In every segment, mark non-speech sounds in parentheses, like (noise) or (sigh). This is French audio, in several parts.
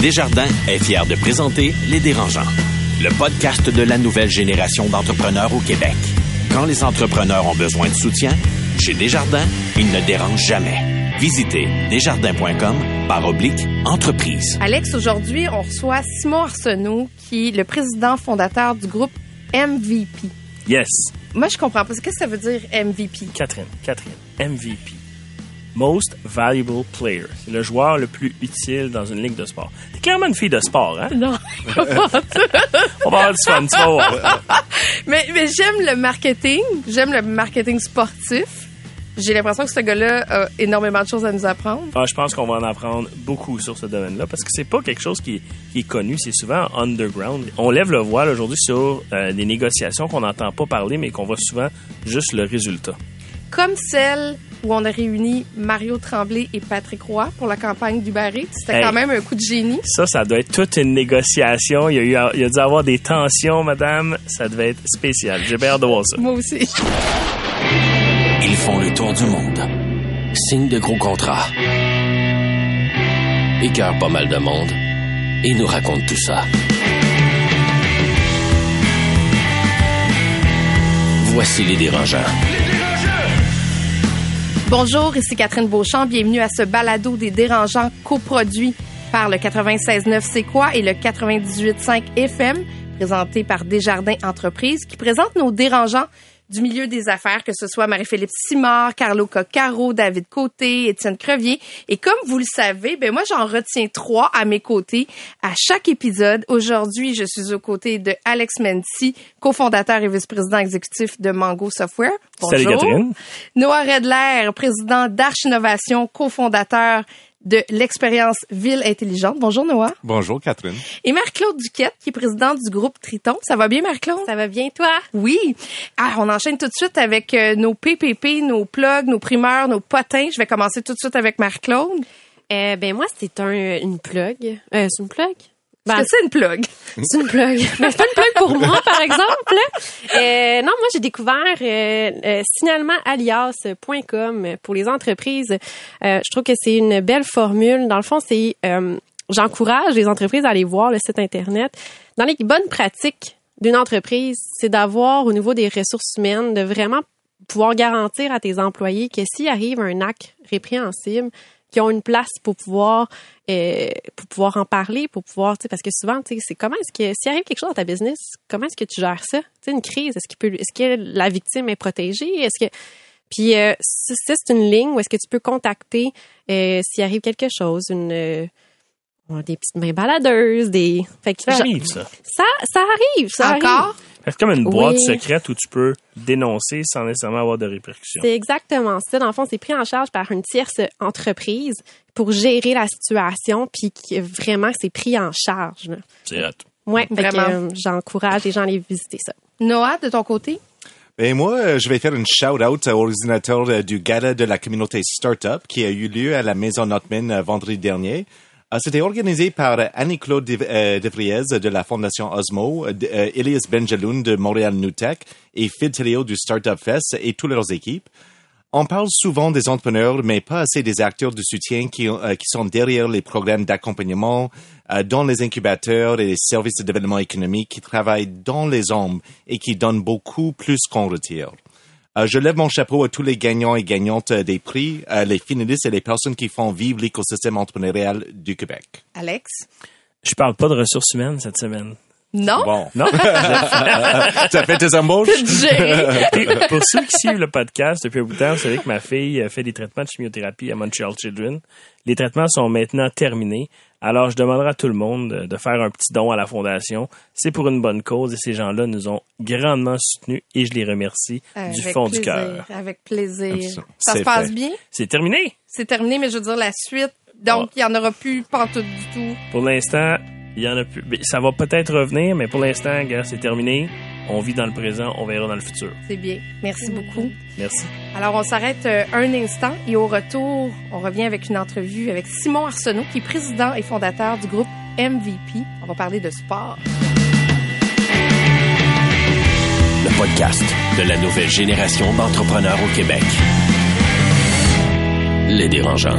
Desjardins est fier de présenter Les Dérangeants, le podcast de la nouvelle génération d'entrepreneurs au Québec. Quand les entrepreneurs ont besoin de soutien, chez Desjardins, ils ne dérangent jamais. Visitez desjardins.com par oblique entreprise. Alex, aujourd'hui, on reçoit Simon Arsenault, qui est le président fondateur du groupe MVP. Yes. Moi, je comprends pas. Qu'est-ce que ça veut dire MVP? Catherine, Catherine, MVP. Most Valuable Player. C'est le joueur le plus utile dans une ligue de sport. T'es clairement une fille de sport, hein? Non. (laughs) (laughs) On va avoir du fun, tu vas voir. mais mais j'aime le marketing. J'aime le marketing sportif. J'ai l'impression que ce gars-là a énormément de choses à nous apprendre. Ah, je pense qu'on va en apprendre beaucoup sur ce domaine-là parce que c'est pas quelque chose qui est, qui est connu, c'est souvent underground. On lève le voile aujourd'hui sur euh, des négociations qu'on n'entend pas parler, mais qu'on voit souvent juste le résultat. Comme celle où on a réuni Mario Tremblay et Patrick Roy pour la campagne du Barré. C'était Hey. quand même un coup de génie. Ça, ça doit être toute une négociation. Il y a, eu, il y a dû avoir des tensions, madame. Ça devait être spécial. J'ai bien hâte de voir ça. Moi aussi. Ils font le tour du monde. Signent de gros contrats. Écœurent pas mal de monde. Et nous racontent tout ça. Voici les dérangeants. Bonjour, ici Catherine Beauchamp. Bienvenue à ce balado des dérangeants coproduit par le 96.9 C'est quoi et le 98.5 FM, présenté par Desjardins Entreprises, qui présente nos dérangeants du milieu des affaires, que ce soit Marie-Philippe Simard, Carlo Coccaro, David Côté, Étienne Crevier. Et comme vous le savez, ben moi j'en retiens trois à mes côtés à chaque épisode. Aujourd'hui, je suis aux côtés de Alex Menti, cofondateur et vice-président exécutif de Mango Software. Salut, Catherine. Noah Redler, président d'Arch Innovation, cofondateur de l'expérience Ville Intelligente. Bonjour Noah. Bonjour Catherine. Et Marc-Claude Duquette, qui est président du groupe Triton. Ça va bien Marc-Claude? Ça va bien, toi? Oui. Ah, on enchaîne tout de suite avec euh, nos PPP, nos plugs, nos primeurs, nos potins. Je vais commencer tout de suite avec Marc-Claude. Euh, ben moi, c'est un, une plug. Euh, c'est une plug? Ben, c'est une plug? c'est une plug. (laughs) Ben, c'est pas une plug pour moi, par exemple. Euh, non, moi, j'ai découvert euh, euh, signalement-alias.com pour les entreprises. Euh, je trouve que c'est une belle formule. Dans le fond, c'est euh, j'encourage les entreprises à aller voir le site Internet. Dans les bonnes pratiques d'une entreprise, c'est d'avoir au niveau des ressources humaines, de vraiment pouvoir garantir à tes employés que s'il arrive un acte répréhensible, qu'ils ont une place pour pouvoir euh, pour pouvoir en parler, pour pouvoir, tu sais, parce que souvent, tu sais, c'est comment est-ce que s'il arrive quelque chose dans ta business, comment est-ce que tu gères ça? Tu sais, une crise, est-ce qu'il peut, est-ce que la victime est protégée? Est-ce que puis euh, ça, ça, c'est une ligne où est-ce que tu peux contacter euh, s'il arrive quelque chose, une euh, des petites mains baladeuses, des fait que Ça arrive, ça. ça, ça arrive, ça arrive. C'est comme une boîte Oui. secrète où tu peux dénoncer sans nécessairement avoir de répercussions. C'est exactement ça. Dans le fond, c'est pris en charge par une tierce entreprise pour gérer la situation, puis que vraiment, c'est pris en charge. C'est. Ouais, fait que, Vraiment. euh, j'encourage les gens à aller visiter ça. Noah, de ton côté? Et moi, euh, je vais faire une shout-out aux organisateurs euh, du gala de la communauté Startup qui a eu lieu à la Maison Notman vendredi dernier. Euh, C'était organisé par Annie-Claude euh, Devriez de la Fondation Osmo, euh, Elias Benjeloun de Montréal Newtech et Phil Telleo du Startup Fest et toutes leurs équipes. On parle souvent des entrepreneurs, mais pas assez des acteurs de soutien qui, euh, sont derrière les programmes d'accompagnement, dans les incubateurs et les services de développement économique qui travaillent dans les ombres et qui donnent beaucoup plus qu'on retire. Euh, je lève mon chapeau à tous les gagnants et gagnantes euh, des prix, euh, les finalistes et les personnes qui font vivre l'écosystème entrepreneurial du Québec. Alex? Je parle pas de ressources humaines cette semaine. Non? Bon, Non? (laughs) ça fait tes embauches? (laughs) J'ai- Puis, pour ceux qui suivent le podcast depuis un bout de temps, vous savez que ma fille fait des traitements de chimiothérapie à Montreal Children. Les traitements sont maintenant terminés. Alors, je demanderai à tout le monde de- faire un petit don à la fondation. C'est pour une bonne cause et ces gens-là nous ont grandement soutenus et je les remercie du fond du cœur. Avec plaisir. Absolument. Ça se passe fait. bien? C'est terminé. C'est terminé, mais je veux dire la suite. Donc, Ah. il y en aura plus pantoute du tout. Pour l'instant, il y en a plus. Ben, Ça va peut-être revenir, mais pour l'instant, gars, c'est terminé. On vit dans le présent, on verra dans le futur. C'est bien. Merci beaucoup. Merci. Alors, on s'arrête euh, un instant et au retour, on revient avec une entrevue avec Simon Arsenault, qui est président et fondateur du groupe MVP. On va parler de sport. Le podcast de la nouvelle génération d'entrepreneurs au Québec. Les dérangeants.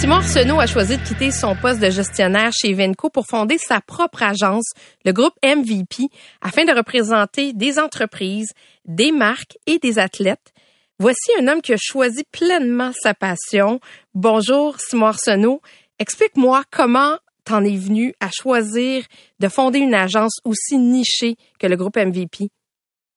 Simon Arsenault a choisi de quitter son poste de gestionnaire chez Venco pour fonder sa propre agence, le groupe MVP, afin de représenter des entreprises, des marques et des athlètes. Voici un homme qui a choisi pleinement sa passion. Bonjour, Simon Arsenault. Explique-moi comment t'en es venu à choisir de fonder une agence aussi nichée que le groupe MVP.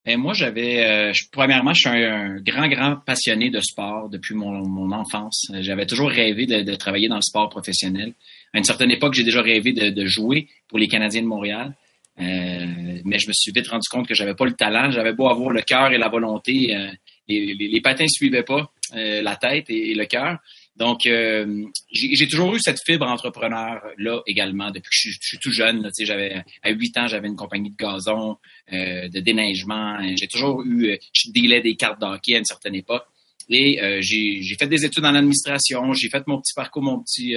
Ben, moi, j'avais, euh, premièrement, je suis un, grand, grand passionné de sport depuis mon, enfance. J'avais toujours rêvé de, travailler dans le sport professionnel. À une certaine époque, j'ai déjà rêvé de, jouer pour les Canadiens de Montréal. Euh, mais je me suis vite rendu compte que j'avais pas le talent. J'avais beau avoir le cœur et la volonté, euh, les, les, patins suivaient pas la tête et le cœur. Donc, euh, j'ai toujours eu cette fibre entrepreneur-là également depuis que je, suis tout jeune. j'avais À 8 ans, j'avais une compagnie de gazon, euh, de déneigement. J'ai toujours eu, euh, je dealais des cartes d'hockey à une certaine époque. Et j'ai fait des études en administration. J'ai fait mon petit parcours, mon petit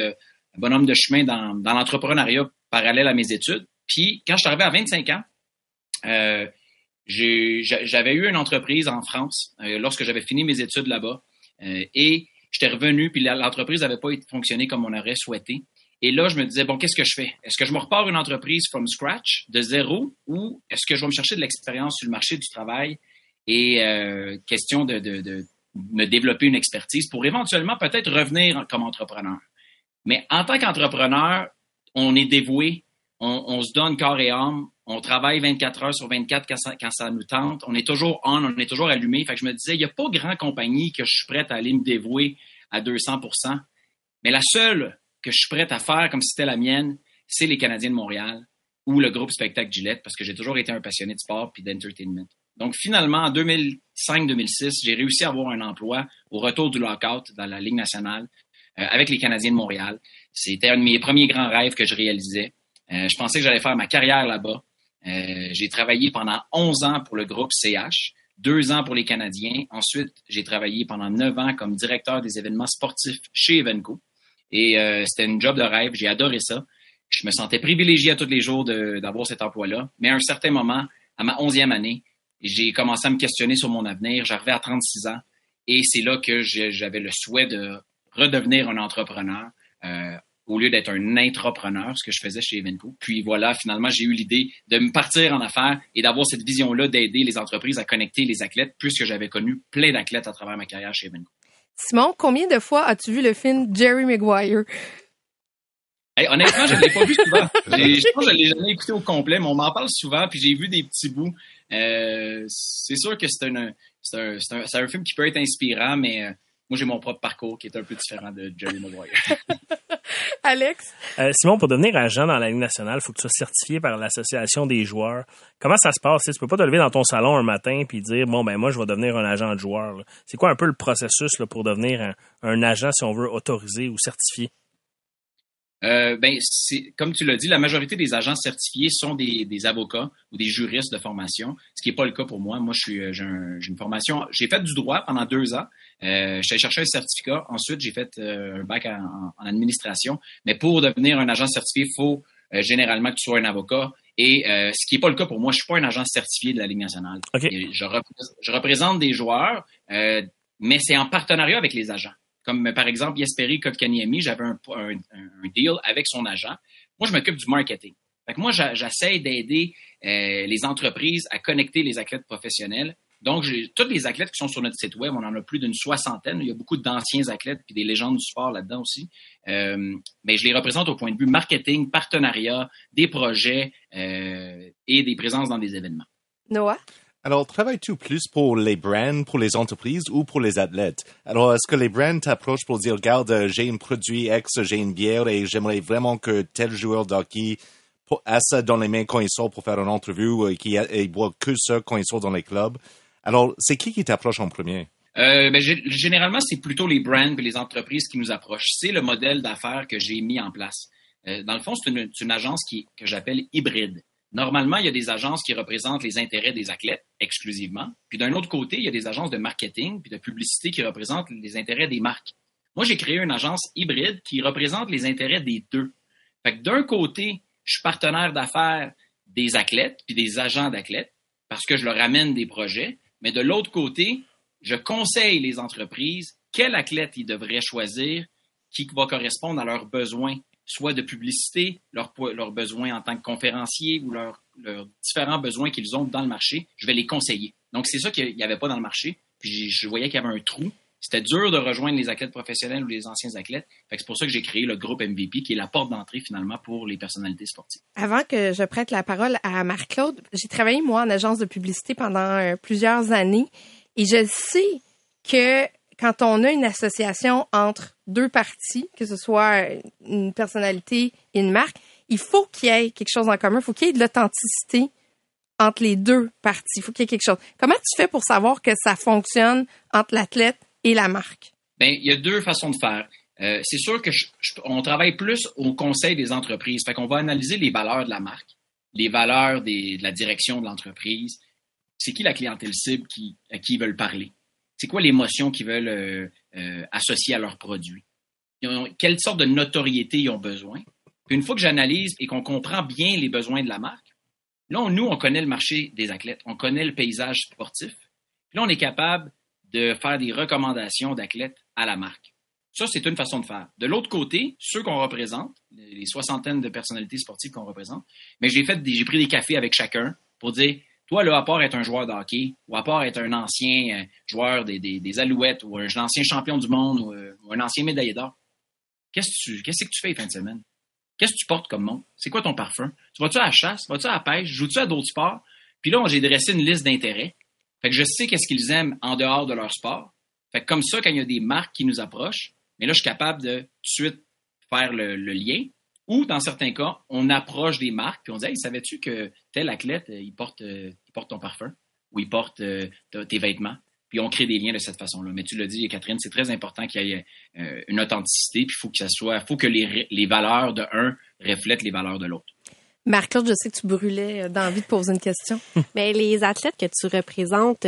bonhomme de chemin dans, dans l'entrepreneuriat parallèle à mes études. Puis, quand je suis arrivé à 25 ans, j'avais eu une entreprise en France lorsque j'avais fini mes études là-bas. et J'étais revenu, puis l'entreprise n'avait pas fonctionné comme on aurait souhaité. Et là, je me disais, bon, qu'est-ce que je fais? Est-ce que je me repars une entreprise from scratch, de zéro, ou est-ce que je vais me chercher de l'expérience sur le marché du travail et euh, question de, de, me développer une expertise pour éventuellement peut-être revenir comme entrepreneur? Mais en tant qu'entrepreneur, on est dévoué, on, se donne corps et âme, on travaille 24 heures sur 24 quand ça, nous tente. On est toujours on, on est toujours allumé. Fait que je me disais, il n'y a pas grand compagnie que je suis prête à aller me dévouer à 200% Mais la seule que je suis prête à faire comme si c'était la mienne, c'est les Canadiens de Montréal ou le groupe Spectacle Gillette parce que j'ai toujours été un passionné de sport puis d'entertainment. Donc finalement, en 2005-2006, j'ai réussi à avoir un emploi au retour du lockout dans la Ligue nationale euh, avec les Canadiens de Montréal. C'était un de mes premiers grands rêves que je réalisais. Euh, je pensais que j'allais faire ma carrière là-bas. Euh, j'ai travaillé pendant 11 ans pour le groupe CH, deux ans pour les Canadiens. Ensuite, j'ai travaillé pendant neuf ans comme directeur des événements sportifs chez Evenco. Et euh, c'était une job de rêve. J'ai adoré ça. Je me sentais privilégié à tous les jours d'avoir cet emploi-là. Mais à un certain moment, à ma onzième année, j'ai commencé à me questionner sur mon avenir. J'arrivais à 36 ans. Et c'est là que j'avais le souhait de redevenir un entrepreneur. Euh, au lieu d'être un entrepreneur, ce que je faisais chez Evenco. Puis voilà, finalement, j'ai eu l'idée de me partir en affaires et d'avoir cette vision-là d'aider les entreprises à connecter les athlètes, puisque j'avais connu plein d'athlètes à travers ma carrière chez Evenco. Simon, combien de fois as-tu vu le film Jerry Maguire? honnêtement, je ne l'ai pas vu souvent. (laughs) Je pense que je ne l'ai jamais écouté au complet, mais on m'en parle souvent, puis j'ai vu des petits bouts. Euh, c'est sûr que c'est un, un, un, un, film qui peut être inspirant, mais euh, moi, j'ai mon propre parcours qui est un peu différent de Jerry Maguire. (laughs) Alex? Euh, Simon, pour devenir agent dans la Ligue nationale, il faut que tu sois certifié par l'Association des joueurs. Comment ça se passe? Tu peux pas te lever dans ton salon un matin et dire, bon, ben moi, je vais devenir un agent de joueur. C'est quoi un peu le processus pour devenir un, agent, si on veut, autorisé ou certifié? Euh, ben, comme tu l'as dit, la majorité des agents certifiés sont des, avocats ou des juristes de formation, ce qui n'est pas le cas pour moi. Moi, euh, j'ai, une formation, j'ai fait du droit pendant deux ans. Euh, j'ai cherché un certificat. Ensuite, j'ai fait euh, un bac en, administration. Mais pour devenir un agent certifié, il faut généralement que tu sois un avocat. Et ce qui n'est pas le cas pour moi, je suis pas un agent certifié de la Ligue nationale. Je, représente, des joueurs, mais c'est en partenariat avec les agents. Comme par exemple Yesperi Kotkaniemi, j'avais un, deal avec son agent. Moi, je m'occupe du marketing. Fait moi, j'essaie d'aider euh, les entreprises à connecter les athlètes professionnels. Donc, tous les athlètes qui sont sur notre site web, on en a plus d'une soixantaine. Il y a beaucoup d'anciens athlètes puis des légendes du sport là-dedans aussi. Euh, mais je les représente au point de vue marketing, partenariat, des projets euh, et des présences dans des événements. Noah? Alors, travailles-tu plus pour les brands, pour les entreprises ou pour les athlètes? Alors, est-ce que les brands t'approchent pour dire, regarde, euh, j'ai un produit X, j'ai une bière et j'aimerais vraiment que tel joueur d'hockey a ça dans les mains quand il sort pour faire une entrevue et qu'il boit que ça quand il sort dans les clubs? Alors, c'est qui qui t'approche en premier? Euh, ben, généralement, c'est plutôt les brands et les entreprises qui nous approchent. C'est le modèle d'affaires que j'ai mis en place. Euh, dans le fond, c'est une, agence qui, que j'appelle hybride. Normalement, il y a des agences qui représentent les intérêts des athlètes exclusivement. Puis d'un autre côté, il y a des agences de marketing puis de publicité qui représentent les intérêts des marques. Moi, j'ai créé une agence hybride qui représente les intérêts des deux. Fait que d'un côté, je suis partenaire d'affaires des athlètes puis des agents d'athlètes parce que je leur amène des projets. Mais de l'autre côté, je conseille les entreprises quel athlète ils devraient choisir qui va correspondre à leurs besoins, soit de publicité, leurs, besoins en tant que conférencier ou leurs, leurs différents besoins qu'ils ont dans le marché. Je vais les conseiller. Donc, c'est ça qu'il n'y avait pas dans le marché. Puis je voyais qu'il y avait un trou. C'était dur de rejoindre les athlètes professionnels ou les anciens athlètes. C'est pour ça que j'ai créé le groupe MVP, qui est la porte d'entrée finalement pour les personnalités sportives. Avant que je prête la parole à Marc-Claude, j'ai travaillé moi en agence de publicité pendant euh, plusieurs années et je sais que quand on a une association entre deux parties, que ce soit une personnalité et une marque, il faut qu'il y ait quelque chose en commun, il faut qu'il y ait de l'authenticité entre les deux parties, il faut qu'il y ait quelque chose. Comment tu fais pour savoir que ça fonctionne entre l'athlète la marque? Ben, il y a deux façons de faire. Euh, c'est sûr que on travaille plus au conseil des entreprises. Fait qu'on va analyser les valeurs de la marque, les valeurs de la direction de l'entreprise. C'est qui la clientèle cible qui, à qui ils veulent parler? c'est quoi l'émotion qu'ils veulent euh, euh, associer à leurs produits? quelle sorte de notoriété ils ont besoin? Puis une fois que j'analyse et qu'on comprend bien les besoins de la marque, là, nous, on connaît le marché des athlètes, on connaît le paysage sportif. Puis là, on est capable de faire des recommandations d'athlètes à la marque. Ça, c'est une façon de faire. De l'autre côté, ceux qu'on représente, les soixantaines de personnalités sportives qu'on représente, mais j'ai pris des cafés avec chacun pour dire toi, à part être un joueur de hockey, ou part être un ancien euh, joueur des, Alouettes, ou un, ancien champion du monde, ou, euh, un ancien médaillé d'or, qu'est-ce que tu, fais les de semaine? Qu'est-ce que tu portes comme nom? C'est quoi ton parfum? Tu vas-tu à la chasse? Vas-tu à la pêche? Joues-tu à d'autres sports? Puis là, j'ai dressé une liste d'intérêts. Que je sais qu'est-ce qu'ils aiment en dehors de leur sport. Fait comme ça, quand il y a des marques qui nous approchent, mais là, je suis capable de tout de suite faire le lien. Ou, dans certains cas, on approche des marques puis on dit Hey, savais-tu que tel athlète, euh, il porte, euh, il porte ton parfum? Ou il porte euh, tes vêtements? Puis on crée des liens de cette façon-là. Mais tu l'as dit, Catherine, c'est très important qu'il y ait une authenticité, puis il faut que ça soit, faut que les, les valeurs de un reflètent les valeurs de l'autre. Marc-Claude, je sais que tu brûlais d'envie de poser une question. (laughs) Mais les athlètes que tu représentes,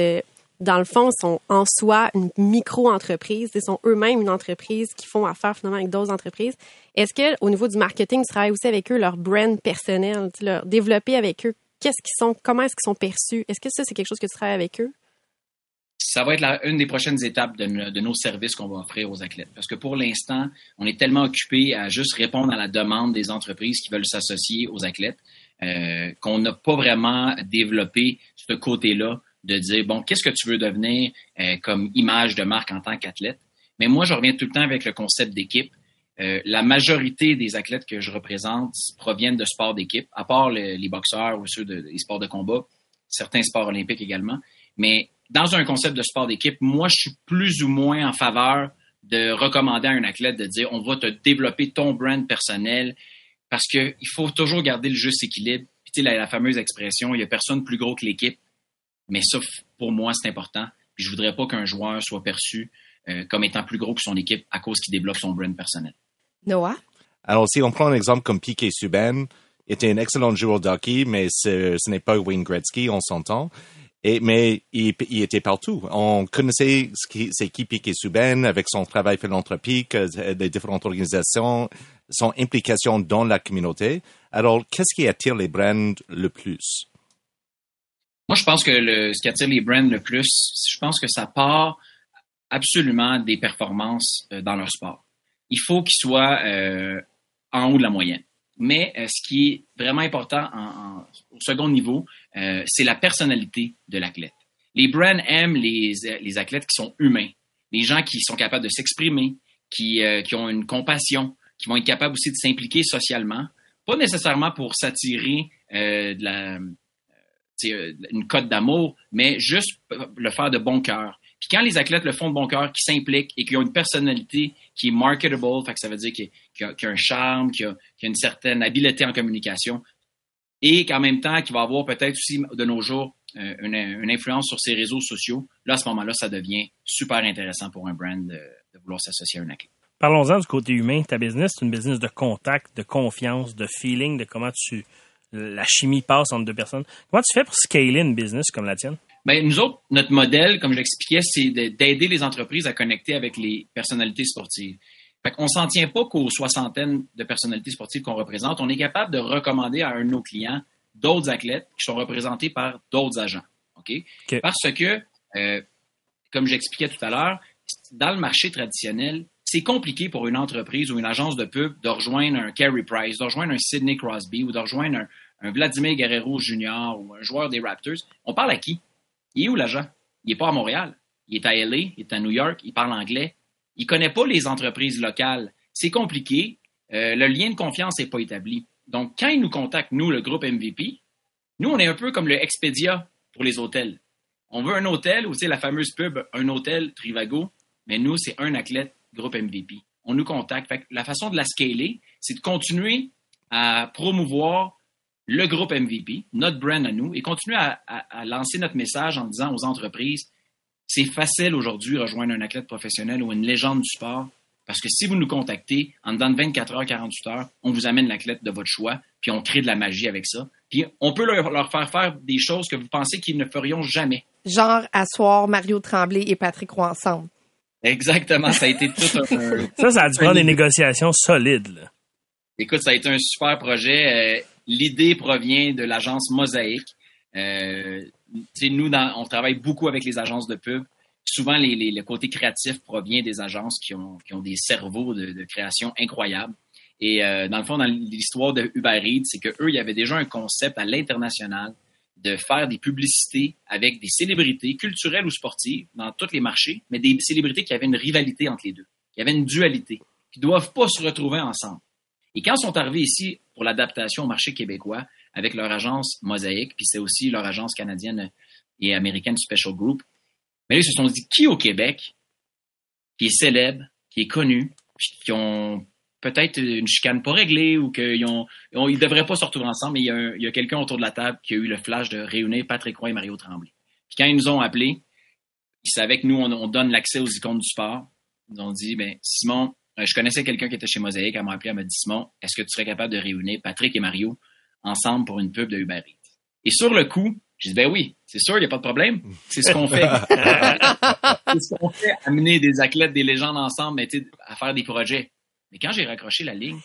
dans le fond, sont en soi une micro-entreprise. Ils sont eux-mêmes une entreprise qui font affaire finalement avec d'autres entreprises. Est-ce que au niveau du marketing, tu travailles aussi avec eux leur brand personnel, leur développer avec eux? Qu'est-ce qu'ils sont, comment est-ce qu'ils sont perçus? Est-ce que ça c'est quelque chose que tu travailles avec eux? Ça va être une des prochaines étapes de, de nos services qu'on va offrir aux athlètes. Parce que pour l'instant, on est tellement occupé à juste répondre à la demande des entreprises qui veulent s'associer aux athlètes euh, qu'on n'a pas vraiment développé ce côté-là de dire, bon, qu'est-ce que tu veux devenir euh, comme image de marque en tant qu'athlète? Mais moi, je reviens tout le temps avec le concept d'équipe. Euh, la majorité des athlètes que je représente proviennent de sports d'équipe, à part les boxeurs ou ceux des sports de combat, certains sports olympiques également. Mais dans un concept de sport d'équipe, moi, je suis plus ou moins en faveur de recommander à un athlète de dire on va te développer ton brand personnel parce qu'il faut toujours garder le juste équilibre. Puis, tu sais, la, la fameuse expression, il n'y a personne plus gros que l'équipe. Mais ça, pour moi, c'est important. Puis je voudrais pas qu'un joueur soit perçu euh, comme étant plus gros que son équipe à cause qu'il développe son brand personnel. Noah? Alors, si on prend un exemple comme Piquet Subban, était un excellent joueur de hockey, mais ce, n'est pas Wayne Gretzky, on s'entend. Mais il, était partout. On connaissait c'est qui Piquet Subban avec son travail philanthropique, euh, des différentes organisations, son implication dans la communauté. Alors, qu'est-ce qui attire les brands le plus? Moi, je pense que ce qui attire les brands le plus, je pense que ça part absolument des performances euh, dans leur sport. Il faut qu'ils soient euh, en haut de la moyenne. Mais euh, ce qui est vraiment important en, au second niveau, c'est la personnalité de l'athlète. Les brands aiment les, les, athlètes qui sont humains, les gens qui sont capables de s'exprimer, qui, qui ont une compassion, qui vont être capables aussi de s'impliquer socialement, pas nécessairement pour s'attirer de la euh, une cote d'amour, mais juste le faire de bon cœur. Puis quand les athlètes le font de bon cœur, qui s'impliquent et qui ont une personnalité qui est marketable, ça veut dire qu'il y, a un charme, qu'il y, a une certaine habileté en communication, et qu'en même temps, qu'il va avoir peut-être aussi de nos jours euh, une, influence sur ses réseaux sociaux, là, à ce moment-là, ça devient super intéressant pour un brand de, de vouloir s'associer à un athlète. Parlons-en du côté humain. Ta business, c'est une business de contact, de confiance, de feeling, de comment tu la chimie passe entre deux personnes. Comment tu fais pour scaler une business comme la tienne? Bien, nous autres, notre modèle, comme je l'expliquais, c'est d'aider les entreprises à connecter avec les personnalités sportives. Fait qu'on s'en tient pas qu'aux soixantaines de personnalités sportives qu'on représente. On est capable de recommander à un de nos clients d'autres athlètes qui sont représentés par d'autres agents. OK? Parce que, euh, comme j'expliquais tout à l'heure, dans le marché traditionnel, c'est compliqué pour une entreprise ou une agence de pub de rejoindre un Carey Price, de rejoindre un Sidney Crosby ou de rejoindre un, Vladimir Guerrero Jr. ou un joueur des Raptors. On parle à qui? Il est où l'agent? Il n'est pas à Montréal. Il est à LA, il est à New York, il parle anglais. Il ne connaît pas les entreprises locales. C'est compliqué. Euh, le lien de confiance n'est pas établi. Donc, quand il nous contacte, nous, le groupe MVP, nous, on est un peu comme le Expedia pour les hôtels. On veut un hôtel, ou c'est la fameuse pub, un hôtel Trivago, mais nous, c'est un athlète groupe MVP. On nous contacte. la façon de la scaler, c'est de continuer à promouvoir le groupe MVP, notre brand à nous, et continuer à, lancer notre message en disant aux entreprises, c'est facile aujourd'hui de rejoindre un athlète professionnel ou une légende du sport, parce que si vous nous contactez, en dedans de 24 heures, 48 heures, on vous amène l'athlète de votre choix, puis on crée de la magie avec ça. Puis on peut leur, leur faire faire des choses que vous pensez qu'ils ne ferions jamais. Genre asseoir Mario Tremblay et Patrick Roy ensemble. Exactement, ça a été tout un... ça, ça a dû prendre des négociations solides. Écoute, ça a été un super projet. Euh, l'idée provient de l'agence Mosaïque. Euh, nous, on travaille beaucoup avec les agences de pub. Souvent, le côté créatif provient des agences qui ont, des cerveaux de, de création incroyables. Et euh, dans le fond, dans l'histoire de Uber Eats, c'est qu'eux, il y avait déjà un concept à l'international de faire des publicités avec des célébrités culturelles ou sportives dans tous les marchés, mais des célébrités qui avaient une rivalité entre les deux, qui avaient une dualité, qui ne doivent pas se retrouver ensemble. Et quand ils sont arrivés ici pour l'adaptation au marché québécois avec leur agence Mosaïque, puis c'est aussi leur agence canadienne et américaine Special Group, mais là, ils se sont dit qui au Québec, qui est célèbre, qui est connu, qui ont peut-être une chicane pas réglée ou qu'ils ont, ils devraient pas se retrouver ensemble, mais il y a, quelqu'un autour de la table qui a eu le flash de réunir Patrick Roy et Mario Tremblay. Puis quand ils nous ont appelés, ils savaient que nous, on, donne l'accès aux icônes du sport. Ils ont dit, ben, Simon, je connaissais quelqu'un qui était chez Mosaïque, elle m'a appelé, elle m'a dit, Simon, est-ce que tu serais capable de réunir Patrick et Mario ensemble pour une pub de Uber Eats? Et sur le coup, j'ai dit, ben oui, c'est sûr, il n'y a pas de problème. C'est ce qu'on fait. (laughs) c'est ce qu'on fait, amener des athlètes, des légendes ensemble, mais, à faire des projets. Mais quand j'ai raccroché la ligne,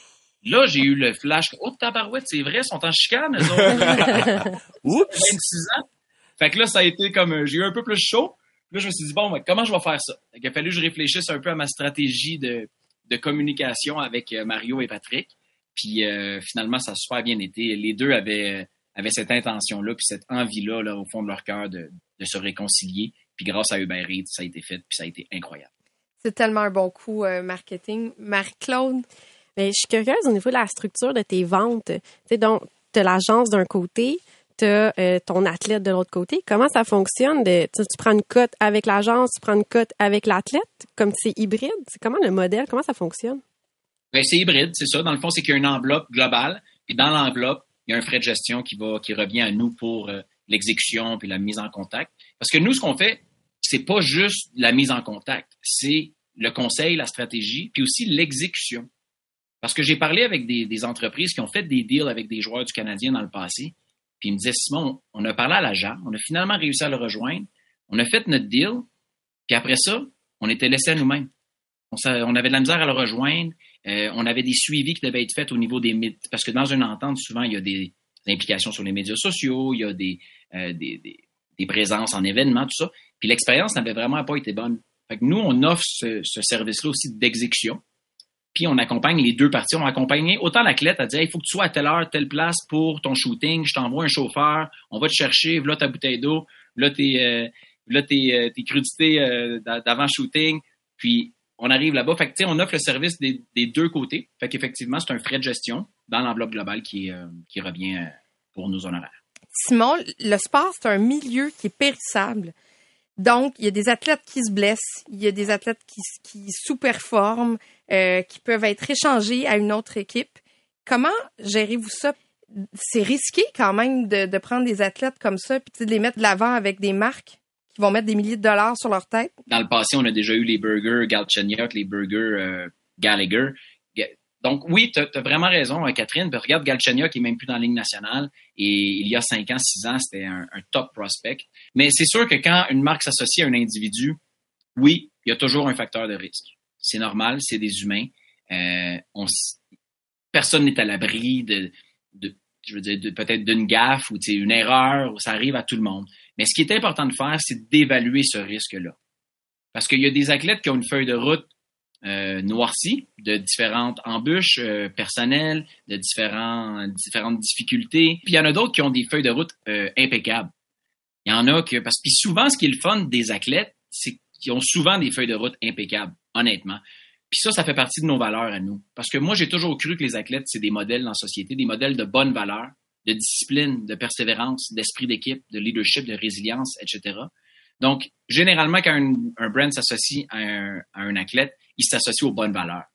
là, j'ai eu le flash. Oh, tabarouette, c'est vrai, ils sont en chicane, eux autres. (laughs) Oups! 26 ans. Fait que là, ça a été comme, j'ai eu un peu plus chaud. Là, je me suis dit, bon, comment je vais faire ça? Il a fallu que je réfléchisse un peu à ma stratégie de, de communication avec euh, Mario et Patrick. Puis euh, finalement, ça a super bien été. Les deux avaient, avaient cette intention-là, puis cette envie-là, là, au fond de leur cœur, de, se réconcilier. Puis grâce à Uber Eats, ça a été fait, puis ça a été incroyable. C'est tellement un bon coup euh, marketing. Marie-Claude? Mais je suis curieuse au niveau de la structure de tes ventes. Tu sais, donc, tu l'agence d'un côté, tu as euh, ton athlète de l'autre côté. Comment ça fonctionne? Tu, prends une cote avec l'agence, tu prends une cote avec l'athlète, comme c'est hybride? Comment le modèle? Comment ça fonctionne? Ben, c'est hybride, c'est ça. Dans le fond, c'est qu'il y a une enveloppe globale. Et dans l'enveloppe, il y a un frais de gestion qui va, qui revient à nous pour euh, l'exécution puis la mise en contact. Parce que nous, ce qu'on fait, c'est pas juste la mise en contact, c'est le conseil, la stratégie, puis aussi l'exécution. Parce que j'ai parlé avec des, entreprises qui ont fait des deals avec des joueurs du Canadien dans le passé, puis ils me disaient, Simon, on a parlé à l'agent, on a finalement réussi à le rejoindre, on a fait notre deal, puis après ça, on était laissés à nous-mêmes. On, avait de la misère à le rejoindre, euh, on avait des suivis qui devaient être faits au niveau des... Parce que dans une entente, souvent, il y a des, implications sur les médias sociaux, il y a des, euh, présences en événements, tout ça. Puis l'expérience n'avait vraiment pas été bonne. Nous, on offre ce, service-là aussi d'exécution. Puis on accompagne les deux parties. On accompagne autant l'athlète à dire il faut que tu sois à telle heure, telle place pour ton shooting. Je t'envoie un chauffeur. On va te chercher. Voilà ta bouteille d'eau. Là tes euh, tes, euh, tes crudités euh, d'avant shooting. Puis on arrive là-bas. Fait que on offre le service des, deux côtés. Fait qu'effectivement c'est un frais de gestion dans l'enveloppe globale qui qui revient pour nos honoraires. Simon, le sport c'est un milieu qui est périssable. Donc, il y a des athlètes qui se blessent, il y a des athlètes qui, qui sous-performent, euh, qui peuvent être échangés à une autre équipe. Comment gérez-vous ça? C'est risqué quand même de, de, prendre des athlètes comme ça puis de les mettre de l'avant avec des marques qui vont mettre des milliers de dollars sur leur tête? Dans le passé, on a déjà eu les burgers Galchenyuk, les burgers euh, Gallagher. Donc oui, tu as, vraiment raison, hein, Catherine. regarde Galchenyuk qui est même plus dans la ligne nationale. Et il y a cinq ans, six ans, c'était un, top prospect. Mais c'est sûr que quand une marque s'associe à un individu, oui, il y a toujours un facteur de risque. C'est normal, c'est des humains. Euh, on, personne n'est à l'abri de, je veux dire, peut-être d'une gaffe ou une erreur, ou ça arrive à tout le monde. Mais ce qui est important de faire, c'est d'évaluer ce risque-là. Parce qu'il y a des athlètes qui ont une feuille de route euh, noircies de différentes embûches euh, personnelles, de différentes difficultés. Puis il y en a d'autres qui ont des feuilles de route impeccables. Il y en a que parce que souvent ce qui est le fun des athlètes, c'est qu'ils ont souvent des feuilles de route impeccables, honnêtement. Puis ça, ça fait partie de nos valeurs à nous. Parce que moi, j'ai toujours cru que les athlètes, c'est des modèles dans la société, des modèles de bonne valeur, de discipline, de persévérance, d'esprit d'équipe, de leadership, de résilience, etc. Donc, généralement, quand un, brand s'associe à un, athlète, il s'associe aux bonnes valeurs.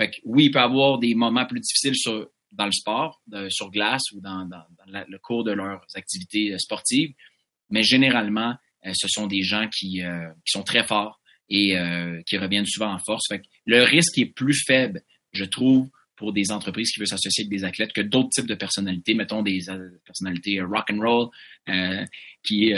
Fait que oui, il peut avoir des moments plus difficiles sur, dans le sport, sur glace ou dans, le cours de leurs activités euh, sportives, mais généralement, euh, ce sont des gens qui, euh, qui sont très forts et qui reviennent souvent en force. Fait que le risque est plus faible, je trouve, pour des entreprises qui veulent s'associer avec des athlètes que d'autres types de personnalités, mettons des euh, personnalités euh, rock and roll, euh, qui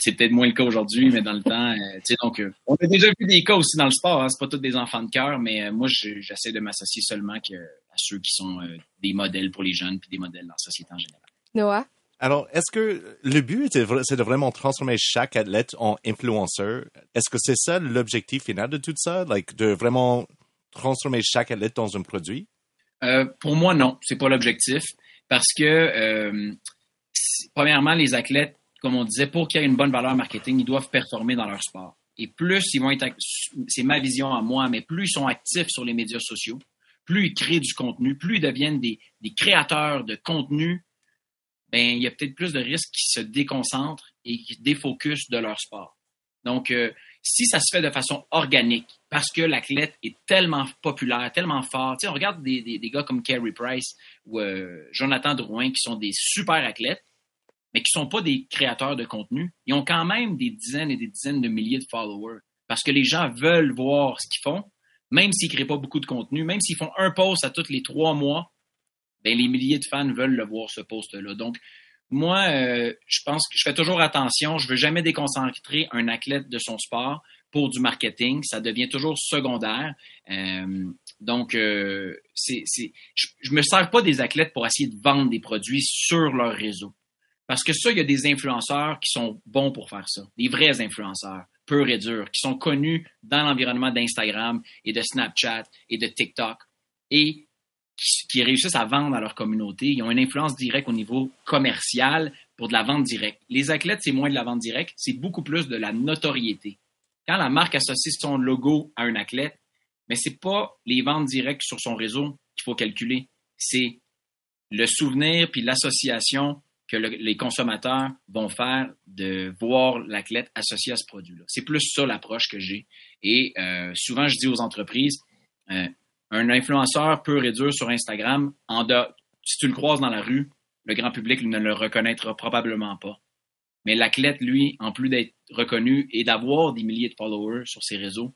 c'est peut-être moins le cas aujourd'hui, mais dans le temps, sais donc on a déjà vu des cas aussi dans le sport. Hein, c'est pas tous des enfants de cœur, mais moi j'essaie de m'associer seulement à ceux qui sont des modèles pour les jeunes puis des modèles dans la société en général. Noah? Alors, est-ce que le but, c'est de vraiment transformer chaque athlète en influenceur? Est-ce que c'est ça l'objectif final de tout ça? Like, de vraiment transformer chaque athlète dans un produit? Euh, pour moi, non, c'est pas l'objectif. Parce que, euh, premièrement, les athlètes, comme on disait, pour qu'il y ait une bonne valeur marketing, ils doivent performer dans leur sport. Et plus ils vont être, c'est ma vision à moi, mais plus ils sont actifs sur les médias sociaux, plus ils créent du contenu, plus ils deviennent des, créateurs de contenu, ben, il y a peut-être plus de risques qu'ils se déconcentrent et qu'ils défocusent de leur sport. Donc, euh, si ça se fait de façon organique, parce que l'athlète est tellement populaire, tellement fort, tu sais, on regarde des, des, gars comme Carey Price ou euh, Jonathan Drouin qui sont des super athlètes, mais qui sont pas des créateurs de contenu. Ils ont quand même des dizaines et des dizaines de milliers de followers parce que les gens veulent voir ce qu'ils font, même s'ils créent pas beaucoup de contenu, même s'ils font un post à tous les trois mois, ben les milliers de fans veulent le voir ce post-là. Donc moi, euh, je pense que je fais toujours attention. Je veux jamais déconcentrer un athlète de son sport pour du marketing. Ça devient toujours secondaire. Euh, donc, euh, c'est, je, je me sers pas des athlètes pour essayer de vendre des produits sur leur réseau. Parce que ça, il y a des influenceurs qui sont bons pour faire ça. Des vrais influenceurs, purs et durs, qui sont connus dans l'environnement d'Instagram et de Snapchat et de TikTok. Et qui, réussissent à vendre à leur communauté. Ils ont une influence directe au niveau commercial pour de la vente directe. Les athlètes, c'est moins de la vente directe, c'est beaucoup plus de la notoriété. Quand la marque associe son logo à un athlète, mais c'est pas les ventes directes sur son réseau qu'il faut calculer, c'est le souvenir puis l'association que les consommateurs vont faire de voir l'athlète associé à ce produit-là. C'est plus ça l'approche que j'ai. Et euh, souvent, je dis aux entreprises, euh, un influenceur peut réduire sur Instagram, si tu le croises dans la rue, le grand public ne le reconnaîtra probablement pas. Mais l'athlète, lui, en plus d'être reconnu et d'avoir des milliers de followers sur ses réseaux,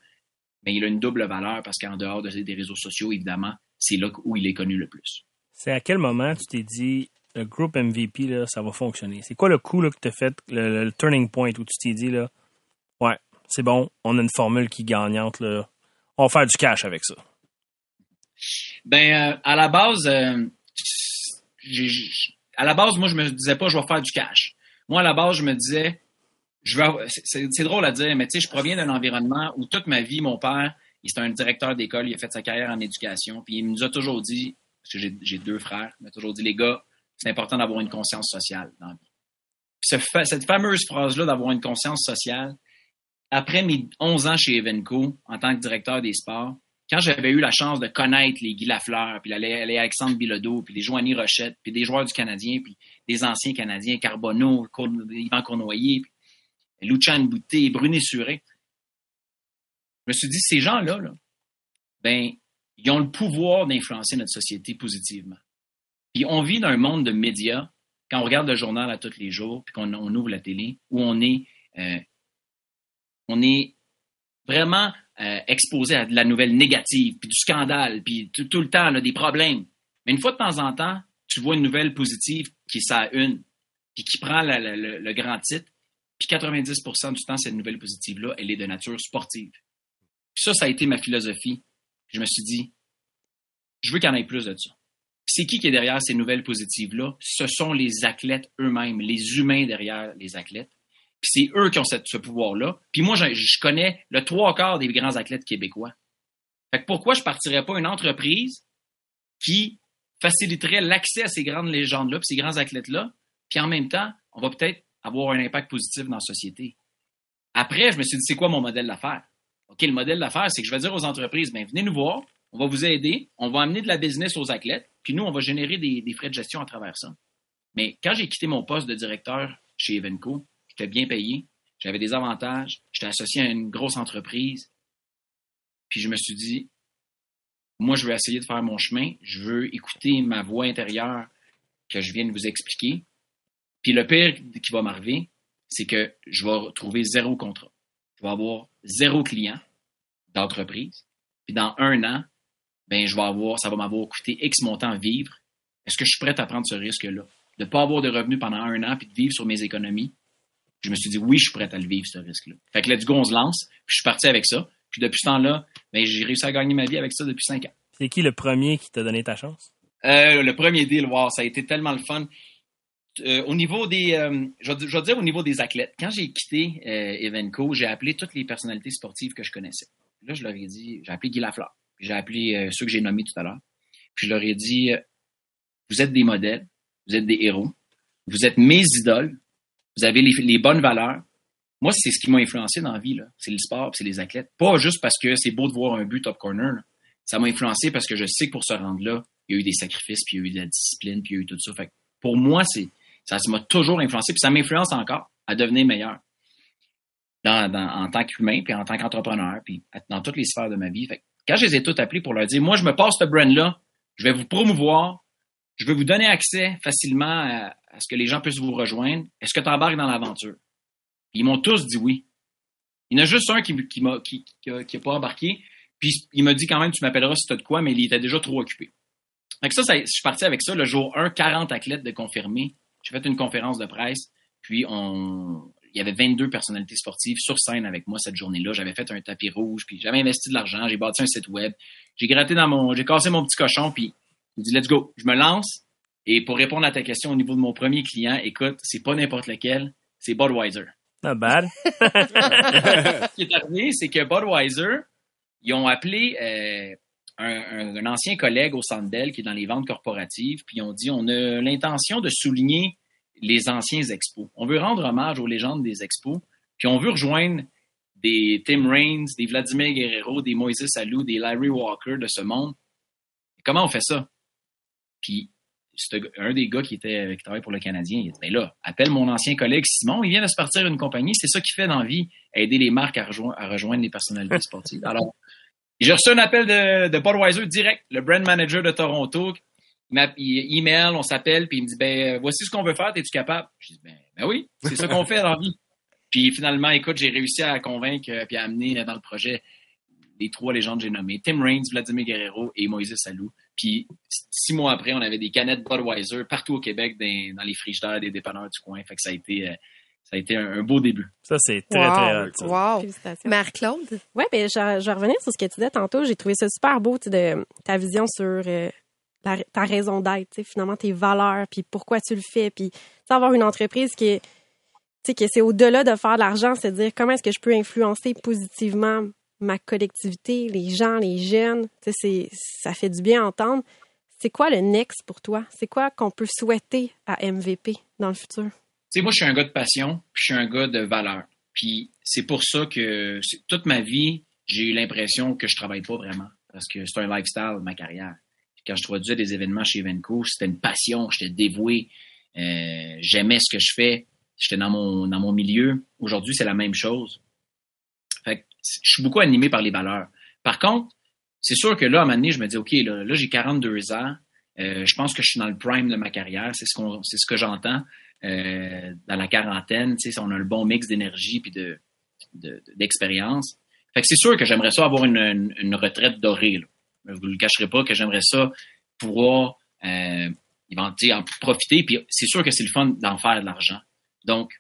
mais ben, il a une double valeur parce qu'en dehors des réseaux sociaux, évidemment, c'est là où il est connu le plus. C'est à quel moment tu t'es dit, le groupe MVP, là, ça va fonctionner? C'est quoi le coup là, que tu as fait, le, turning point où tu t'es dit, là, ouais, c'est bon, on a une formule qui est gagnante, là, on va faire du cash avec ça? Ben, euh, à la base, euh, à la base, moi, je me disais pas, je vais faire du cash. Moi, à la base, je me disais, c'est drôle à dire, mais tu sais, je proviens d'un environnement où toute ma vie, mon père, il était un directeur d'école, il a fait sa carrière en éducation, puis il nous a toujours dit, parce que j'ai deux frères, il m'a toujours dit, les gars, c'est important d'avoir une conscience sociale dans la vie. cette fameuse phrase-là d'avoir une conscience sociale, après mes 11 ans chez Evenco, en tant que directeur des sports, quand j'avais eu la chance de connaître les Guy Lafleur, puis les, Alexandre Bilodeau, puis les Joanie Rochette, puis des joueurs du Canadien, puis des anciens Canadiens, Carbonneau, Yvan Cournoyer, puis Lucien Bouté, Brunet Suré, je me suis dit, ces gens-là, là, ben, ils ont le pouvoir d'influencer notre société positivement. Puis on vit dans un monde de médias, quand on regarde le journal à tous les jours, puis qu'on ouvre la télé, où on est, euh, on est vraiment euh, exposé à de la nouvelle négative, puis du scandale, puis tout, le temps, des problèmes. Mais une fois de temps en temps, tu vois une nouvelle positive qui ça une, puis qui prend le, grand titre, puis 90% du temps, cette nouvelle positive-là, elle est de nature sportive. Ça, ça a été ma philosophie. Je me suis dit, je veux qu'il y en ait plus de ça. C'est qui qui est derrière ces nouvelles positives-là? Ce sont les athlètes eux-mêmes, les humains derrière les athlètes c'est eux qui ont ce pouvoir-là. Puis moi, je, connais le trois quarts des grands athlètes québécois. Fait que pourquoi je partirais pas une entreprise qui faciliterait l'accès à ces grandes légendes-là, puis ces grands athlètes-là, puis en même temps, on va peut-être avoir un impact positif dans la société. Après, je me suis dit, c'est quoi mon modèle d'affaires? OK, le modèle d'affaires, c'est que je vais dire aux entreprises, ben, venez nous voir, on va vous aider, on va amener de la business aux athlètes, puis nous, on va générer des, des frais de gestion à travers ça. Mais quand j'ai quitté mon poste de directeur chez Evenco, j'étais bien payé, j'avais des avantages, j'étais associé à une grosse entreprise, puis je me suis dit, moi, je veux essayer de faire mon chemin, je veux écouter ma voix intérieure que je viens de vous expliquer. Puis le pire qui va m'arriver, c'est que je vais trouver zéro contrat. Je vais avoir zéro client d'entreprise. Puis dans un an, ben je vais avoir, ça va m'avoir coûté X montant à vivre. Est-ce que je suis prêt à prendre ce risque-là? De ne pas avoir de revenus pendant un an puis de vivre sur mes économies? Je me suis dit, oui, je suis prêt à le vivre, ce risque-là. Fait que let's go, on se lance. Puis je suis parti avec ça. Puis depuis ce temps-là, ben, j'ai réussi à gagner ma vie avec ça depuis cinq ans. C'est qui le premier qui t'a donné ta chance? Euh, le premier deal, wow, ça a été tellement le fun. Euh, au niveau des, euh, je, vais, je, vais, dire au niveau des athlètes. Quand j'ai quitté Evenco, j'ai appelé toutes les personnalités sportives que je connaissais. Là, je leur ai dit, j'ai appelé Guy Lafleur, puis j'ai appelé ceux que j'ai nommés tout à l'heure. Puis je leur ai dit, vous êtes des modèles, vous êtes des héros, vous êtes mes idoles, vous avez les, bonnes valeurs. Moi, c'est ce qui m'a influencé dans la vie. C'est le sport, c'est les athlètes. Pas juste parce que c'est beau de voir un but top corner. Là. Ça m'a influencé parce que je sais que pour se rendre là, il y a eu des sacrifices, puis il y a eu de la discipline, puis il y a eu tout ça. Fait que pour moi, c'est ça m'a toujours influencé, puis ça m'influence encore à devenir meilleur dans, dans, en tant qu'humain, puis en tant qu'entrepreneur, puis dans toutes les sphères de ma vie. Fait que quand je les ai tous appelés pour leur dire, moi, je me passe ce brand-là, je vais vous promouvoir, je vais vous donner accès facilement à, à ce que les gens puissent vous rejoindre. Est-ce que tu embarques dans l'aventure? Ils m'ont tous dit oui. Il y en a juste un qui, qui m'a qui, qui, a, qui a pas embarqué. Puis il m'a dit quand même, tu m'appelleras si tu as de quoi, mais il était déjà trop occupé. Donc ça, je suis parti avec ça. Le jour 1, 40 athlètes de confirmés. J'ai fait une conférence de presse. Puis il y avait 22 personnalités sportives sur scène avec moi cette journée-là. J'avais fait un tapis rouge, puis j'avais investi de l'argent, j'ai bâti un site web. J'ai gratté dans mon, j'ai cassé mon petit cochon, puis il dit let's go, je me lance. Et pour répondre à ta question au niveau de mon premier client, écoute, c'est pas n'importe lequel, c'est Budweiser. Not bad. (laughs) Ce qui est arrivé, c'est que Budweiser, ils ont appelé euh, un, un, ancien collègue au Centre Bell qui est dans les ventes corporatives, puis ils ont dit on a l'intention de souligner les anciens expos. On veut rendre hommage aux légendes des expos, puis on veut rejoindre des Tim Raines, des Vladimir Guerrero, des Moises Alou, des Larry Walker de ce monde. Comment on fait ça? Puis un des gars qui était qui travaille pour le Canadien, il dit ben là, appelle mon ancien collègue Simon, il vient de se partir une compagnie, c'est ça qu'il fait dans la vie, aider les marques à, rejoindre, à rejoindre les personnalités sportives. (laughs) Alors, j'ai reçu un appel de, de Budweiser direct, le brand manager de Toronto, il email, on s'appelle, puis il me dit ben voici ce qu'on veut faire, es-tu capable? Je dis ben, ben oui, c'est ça qu'on fait dans la vie. Puis finalement, écoute, j'ai réussi à convaincre euh, puis à amener dans le projet les trois légendes que j'ai nommées Tim Raines, Vladimir Guerrero et Moïse Salou. Puis six mois après, on avait des canettes Budweiser partout au Québec dans, dans les frigidaires des dépanneurs du coin. Fait que ça a été euh, ça a été un, un, beau début. Ça, c'est très, wow. très hot. Wow. Marc-Claude? Oui, bien, je, je vais revenir sur ce que tu disais tantôt. J'ai trouvé ça super beau, de ta vision sur euh, la, ta raison d'être, finalement, tes valeurs, puis pourquoi tu le fais, puis avoir une entreprise qui est, que c'est au-delà de faire de l'argent, c'est de dire comment est-ce que je peux influencer positivement ma collectivité, les gens, les jeunes. Ça fait du bien entendre. C'est quoi le next pour toi? C'est quoi qu'on peut souhaiter à MVP dans le futur? moi, je suis un gars de passion, puis je suis un gars de valeur. Puis c'est pour ça que toute ma vie, j'ai eu l'impression que je travaille pas vraiment. Parce que c'est un lifestyle, ma carrière. Puis quand je produisais des événements chez Venco, c'était une passion, j'étais dévoué, euh, j'aimais ce que je fais, j'étais dans mon, dans mon milieu. Aujourd'hui, c'est la même chose. Je suis beaucoup animé par les valeurs. Par contre, c'est sûr que là, à un moment donné, je me dis, OK, là, j'ai 42 ans, euh, je pense que je suis dans le prime de ma carrière, c'est ce, que j'entends. Euh, dans la quarantaine, tu sais, on a le bon mix d'énergie puis de, de, d'expérience. Fait que c'est sûr que j'aimerais ça avoir une, une, retraite dorée. Là. Je vous le cacherai pas que j'aimerais ça pouvoir euh, en profiter. Puis c'est sûr que c'est le fun d'en faire de l'argent. Donc,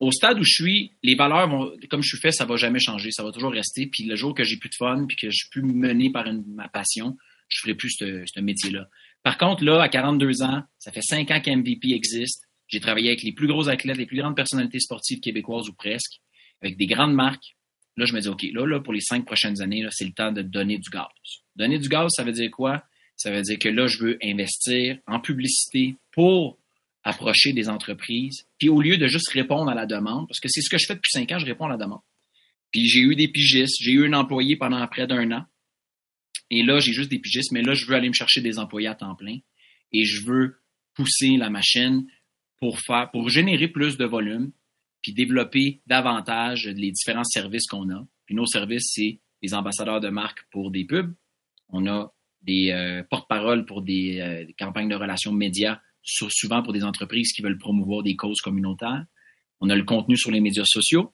au stade où je suis, les valeurs vont, comme je suis fait, ça va jamais changer, ça va toujours rester. Puis le jour que j'ai plus de fun, puis que je suis plus mené par ma passion, je ferai plus ce, ce métier-là. Par contre, là, à 42 ans, ça fait 5 ans qu'MVP existe. J'ai travaillé avec les plus gros athlètes, les plus grandes personnalités sportives québécoises ou presque, avec des grandes marques. Là, je me dis, OK, là, là pour les cinq prochaines années, c'est le temps de donner du gaz. Donner du gaz, ça veut dire quoi? Ça veut dire que là, je veux investir en publicité pour approcher des entreprises. Puis au lieu de juste répondre à la demande, parce que c'est ce que je fais depuis cinq ans, je réponds à la demande. Puis j'ai eu des pigistes, j'ai eu un employé pendant près d'un an. Et là, j'ai juste des pigistes, mais là, je veux aller me chercher des employés à temps plein. Et je veux pousser la machine pour faire, pour générer plus de volume, puis développer davantage les différents services qu'on a. Puis nos services, c'est les ambassadeurs de marque pour des pubs. On a des euh, porte-paroles pour des, euh, des, campagnes de relations médias, souvent pour des entreprises qui veulent promouvoir des causes communautaires. On a le contenu sur les médias sociaux.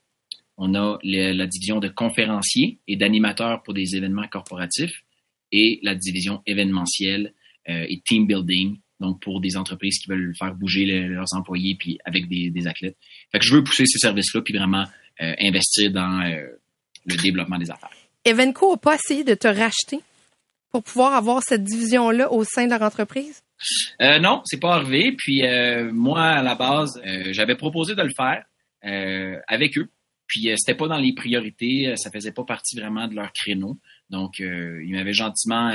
On a la division de conférenciers et d'animateurs pour des événements corporatifs et la division événementielle euh, et team building donc pour des entreprises qui veulent faire bouger le, leurs employés puis avec des, athlètes. Fait je veux pousser ces services-là puis vraiment euh, investir dans euh, le développement des affaires. Evenco n'a pas essayé de te racheter? Pour pouvoir avoir cette division-là au sein de leur entreprise? Euh, non, c'est pas arrivé. Puis euh, moi, à la base, euh, j'avais proposé de le faire avec eux. Puis c'était pas dans les priorités, ça faisait pas partie vraiment de leur créneau. Donc, ils m'avaient gentiment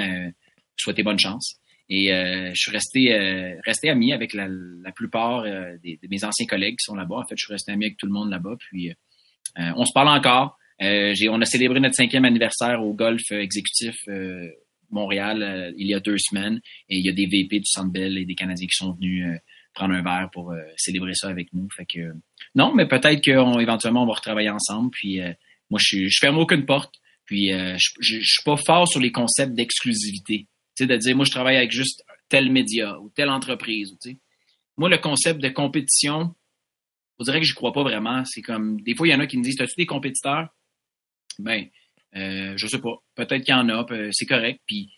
souhaité bonne chance. Et euh, je suis resté euh, resté ami avec la, la plupart euh, des, de mes anciens collègues qui sont là-bas. En fait, je suis resté ami avec tout le monde là-bas. Puis on se parle encore. on a célébré notre cinquième anniversaire au golf exécutif Montréal il y a deux semaines. Et il y a des VP du Centre Bell et des Canadiens qui sont venus prendre un verre pour célébrer ça avec nous. Fait que non, mais peut-être qu'éventuellement on va retravailler ensemble. Puis moi, je, ferme aucune porte. Puis je, je, je suis pas fort sur les concepts d'exclusivité sais, de dire, moi, je travaille avec juste tel média ou telle entreprise. Tu. Moi, le concept de compétition, on dirait que je crois pas vraiment. C'est comme, des fois, il y en a qui me disent, as-tu des compétiteurs? Ben, euh, je sais pas. Peut-être qu'il y en a, c'est correct. Puis,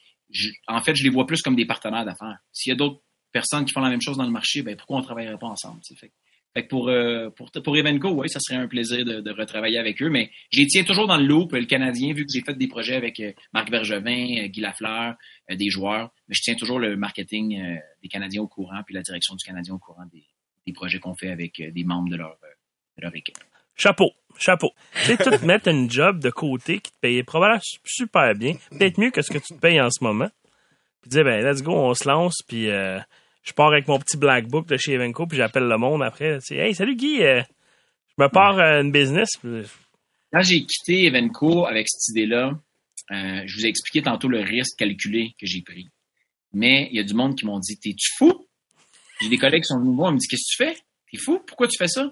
en fait, je les vois plus comme des partenaires d'affaires. S'il y a d'autres personnes qui font la même chose dans le marché, ben pourquoi on travaillerait pas ensemble? Fait, fait pour, euh, pour, pour Evenco, oui, ça serait un plaisir de, de, retravailler avec eux, mais je les tiens toujours dans le loop, le Canadien, vu que j'ai fait des projets avec euh, Marc Bergevin, euh, Guy Lafleur, des joueurs, mais je tiens toujours le marketing des Canadiens au courant, puis la direction du Canadien au courant des, des projets qu'on fait avec des membres de leur, de leur équipe. Chapeau, chapeau. Tu sais, tout mettre une job de côté qui te payait probablement super bien, peut-être mieux que ce que tu te payes en ce moment. Puis dire, ben, let's go, on se lance, puis je pars avec mon petit black book de chez Evenco, puis j'appelle le monde après. C'est Hey, salut Guy, euh, je me pars euh, une business. Quand j'ai quitté Evenco avec cette idée-là, euh, je vous ai expliqué tantôt le risque calculé que j'ai pris. Mais il y a du monde qui m'ont dit T'es-tu fou? J'ai des collègues qui sont venus me voir, me disent Qu'est-ce que tu fais? T'es fou? Pourquoi tu fais ça?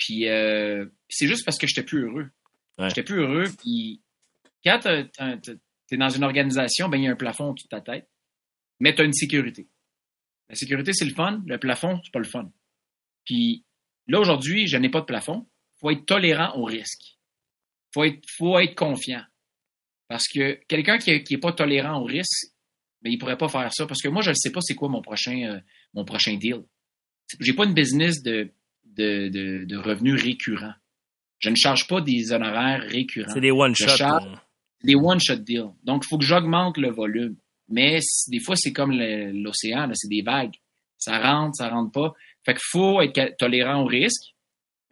Puis c'est juste parce que j'étais plus heureux. J'étais plus heureux. Puis quand t'es dans une organisation, ben il y a un plafond au-dessus de ta tête, mais tu as une sécurité. La sécurité, c'est le fun. Le plafond, c'est pas le fun. Puis là, aujourd'hui, je n'ai pas de plafond. Il faut être tolérant au risque. Il faut être, faut être confiant. Parce que quelqu'un qui n'est pas tolérant au risque, ben, il pourrait pas faire ça. Parce que moi, je ne sais pas c'est quoi mon prochain, euh, mon prochain deal. J'ai pas une business de, de, de, de, revenus récurrents. Je ne charge pas des honoraires récurrents. C'est des one-shot. Des one-shot deals. Donc, il faut que j'augmente le volume. Mais des fois, c'est comme l'océan, c'est des vagues. Ça rentre, ça rentre pas. Fait qu'il faut être tolérant au risque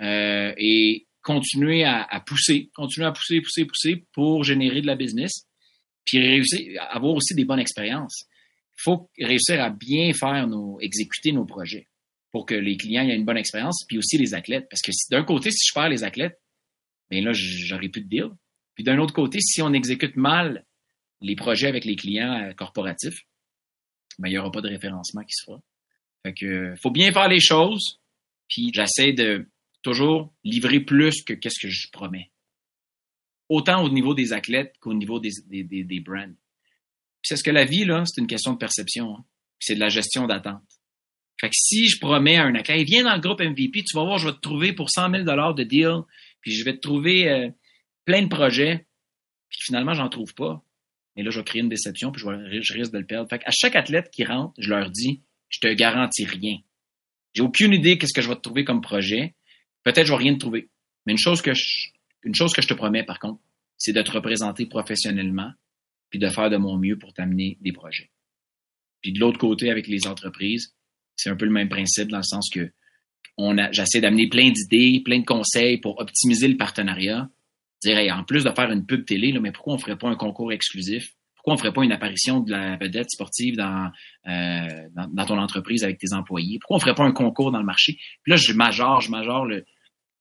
euh, et continuer à, à, pousser, continuer à pousser, pousser, pousser pour générer de la business, puis réussir, avoir aussi des bonnes expériences. Il faut réussir à bien faire nos, exécuter nos projets pour que les clients aient une bonne expérience, puis aussi les athlètes. Parce que d'un côté, si je perds les athlètes, bien là, j'aurai plus de deal. Puis d'un autre côté, si on exécute mal les projets avec les clients euh, corporatifs, ben, il n'y aura pas de référencement qui se fera. Fait que, faut bien faire les choses, puis j'essaie de toujours livrer plus que qu'est-ce que je promets. Autant au niveau des athlètes qu'au niveau des, des, des, brands. c'est ce que la vie, là, c'est une question de perception. Hein. C'est de la gestion d'attente. Fait que si je promets à un athlète, viens dans le groupe MVP, tu vas voir, je vais te trouver pour 100 000 de deal, puis je vais te trouver euh, plein de projets, puis finalement, j'en trouve pas. Et là, je vais créer une déception, puis je, risque de le perdre. Fait à chaque athlète qui rentre, je leur dis, je te garantis rien. J'ai aucune idée qu'est-ce que je vais te trouver comme projet. Peut-être je vais rien te trouver. Mais une chose que je, une chose que je te promets, par contre, c'est de te représenter professionnellement, puis de faire de mon mieux pour t'amener des projets. Puis de l'autre côté, avec les entreprises, c'est un peu le même principe dans le sens que j'essaie d'amener plein d'idées, plein de conseils pour optimiser le partenariat. dire, en plus de faire une pub télé, mais pourquoi on ferait pas un concours exclusif? Pourquoi on ferait pas une apparition de la vedette sportive dans, euh, dans, ton entreprise avec tes employés? Pourquoi on ferait pas un concours dans le marché? Puis là, je majore, je majore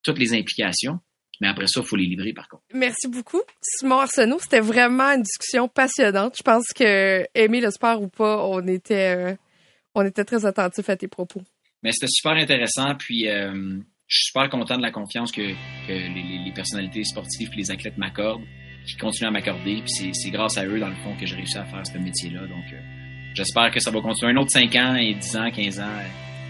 toutes les implications. Mais après ça, il faut les livrer, par contre. Merci beaucoup. Simon Arsenault, c'était vraiment une discussion passionnante. Je pense que, aimer le sport ou pas, on était, euh, on était très attentifs à tes propos. Mais c'était super intéressant. Puis, euh, je suis super content de la confiance que, que les, les, personnalités sportives et les athlètes m'accordent, qui continuent à m'accorder. Puis, c'est grâce à eux, dans le fond, que j'ai réussi à faire ce métier-là. Donc, euh, j'espère que ça va continuer un autre 5 ans et 10 ans, 15 ans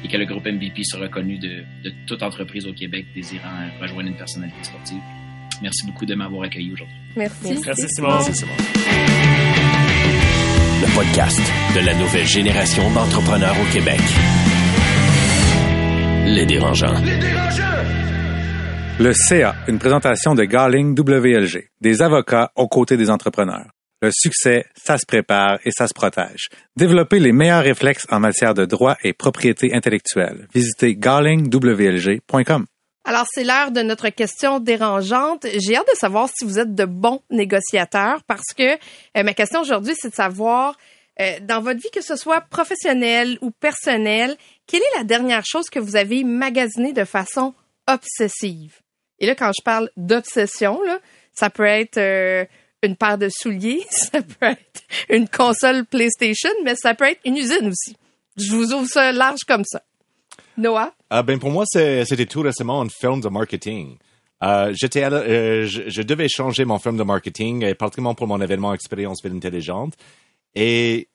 et que le groupe MVP sera reconnu de, de toute entreprise au Québec désirant rejoindre une personnalité sportive. Merci beaucoup de m'avoir accueilli aujourd'hui. Merci. Merci, Simon. Merci, Simon. Le podcast de la nouvelle génération d'entrepreneurs au Québec. Les dérangeants. Les dérangeants! Le CA, une présentation de Garling WLG, des avocats aux côtés des entrepreneurs. Le succès, ça se prépare et ça se protège. Développez les meilleurs réflexes en matière de droit et propriété intellectuelle. Visitez garlingwlg.com. Alors, c'est l'heure de notre question dérangeante. J'ai hâte de savoir si vous êtes de bons négociateurs parce que euh, ma question aujourd'hui, c'est de savoir, euh, dans votre vie, que ce soit professionnelle ou personnelle, quelle est la dernière chose que vous avez magasinée de façon obsessive? Et là, quand je parle d'obsession, là, ça peut être euh, une paire de souliers, (laughs) ça peut être une console PlayStation, mais ça peut être une usine aussi. Je vous ouvre ça large comme ça. Noah? Ah, ben pour moi, c'était tout récemment une firme de marketing. Euh, j'étais, euh, je, je, devais changer mon firme de marketing, euh, particulièrement pour mon événement Expérience Ville Intelligente. Et